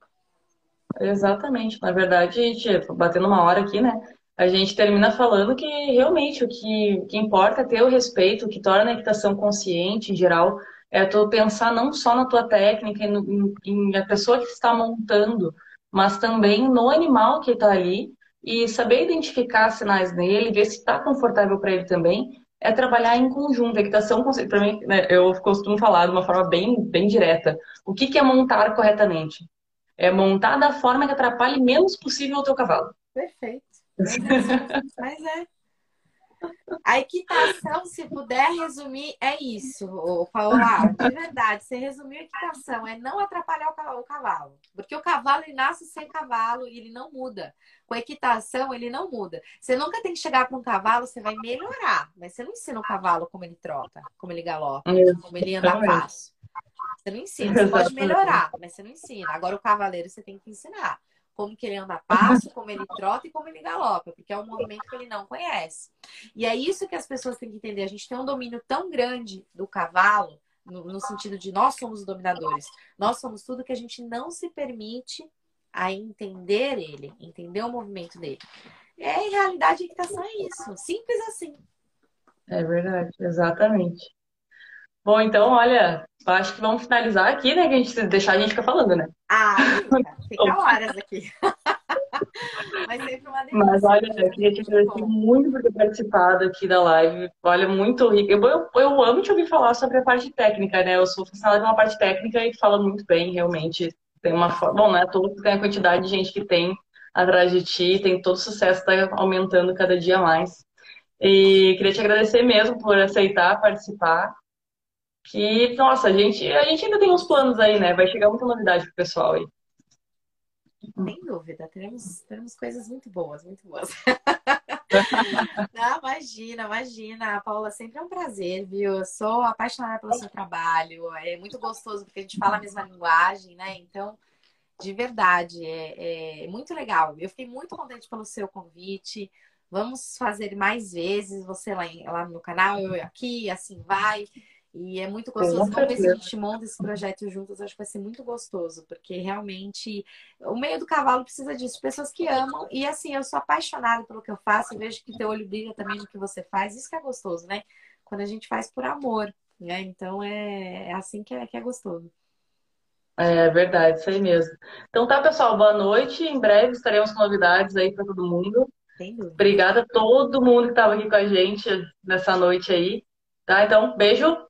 Exatamente. Na verdade, a gente, batendo uma hora aqui, né? A gente termina falando que realmente o que, que importa é ter o respeito, o que torna a equitação consciente em geral, é tu pensar não só na tua técnica, em, em a pessoa que está montando, mas também no animal que está ali e saber identificar sinais nele, ver se está confortável para ele também, é trabalhar em conjunto. A equitação, para mim, né, eu costumo falar de uma forma bem, bem direta. O que, que é montar corretamente? É montar da forma que atrapalhe menos possível o teu cavalo. Perfeito. Mas é. A equitação, se puder resumir, é isso, Paola. De verdade, você resumiu a equitação, é não atrapalhar o cavalo. Porque o cavalo ele nasce sem cavalo e ele não muda. Com a equitação, ele não muda. Você nunca tem que chegar para um cavalo, você vai melhorar. Mas você não ensina o cavalo como ele trota, como ele galopa, como ele anda a passo. Você não ensina. Você pode melhorar, mas você não ensina. Agora, o cavaleiro, você tem que ensinar como que ele anda a passo, como ele trota e como ele galopa, porque é um movimento que ele não conhece. E é isso que as pessoas têm que entender. A gente tem um domínio tão grande do cavalo, no, no sentido de nós somos os dominadores, nós somos tudo que a gente não se permite a entender ele, entender o movimento dele. É, em realidade, a equitação é isso. Simples assim. É verdade, exatamente. Bom, então, olha, acho que vamos finalizar aqui, né? Que a gente deixar a gente ficar falando, né? Ah, fica horas aqui. Mas sempre uma delícia. Mas olha, eu queria te agradecer muito por ter participado aqui da live. Olha, muito rico. Eu, eu, eu, amo te ouvir falar sobre a parte técnica, né? Eu sou funcionária de uma parte técnica e fala muito bem, realmente. Tem uma forma. Bom, né? Todo tem a quantidade de gente que tem atrás de ti, tem todo o sucesso, está aumentando cada dia mais. E queria te agradecer mesmo por aceitar participar. Que, nossa, a gente, a gente ainda tem uns planos aí, né? Vai chegar muita novidade pro pessoal aí. Sem dúvida, teremos, teremos coisas muito boas, muito boas. Não, imagina, imagina. Paula, sempre é um prazer, viu? Eu sou apaixonada pelo seu trabalho. É muito gostoso porque a gente fala a mesma linguagem, né? Então, de verdade, é, é muito legal. Eu fiquei muito contente pelo seu convite. Vamos fazer mais vezes, você lá, lá no canal, eu aqui, assim vai. E é muito gostoso. Vamos ver se a gente monta esse projeto juntos. Acho que vai ser muito gostoso, porque realmente o meio do cavalo precisa disso. Pessoas que amam. E assim, eu sou apaixonada pelo que eu faço. Eu vejo que teu olho brilha também no que você faz. Isso que é gostoso, né? Quando a gente faz por amor, né? Então é, é assim que é, que é gostoso. É verdade, isso aí mesmo. Então tá, pessoal, boa noite. Em breve estaremos com novidades aí para todo mundo. Obrigada a todo mundo que estava aqui com a gente nessa noite aí. Tá? Então, beijo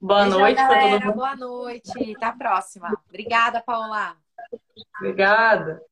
Boa Beijo, noite para todo mundo. Boa noite. Até a próxima. Obrigada, Paula. Obrigada.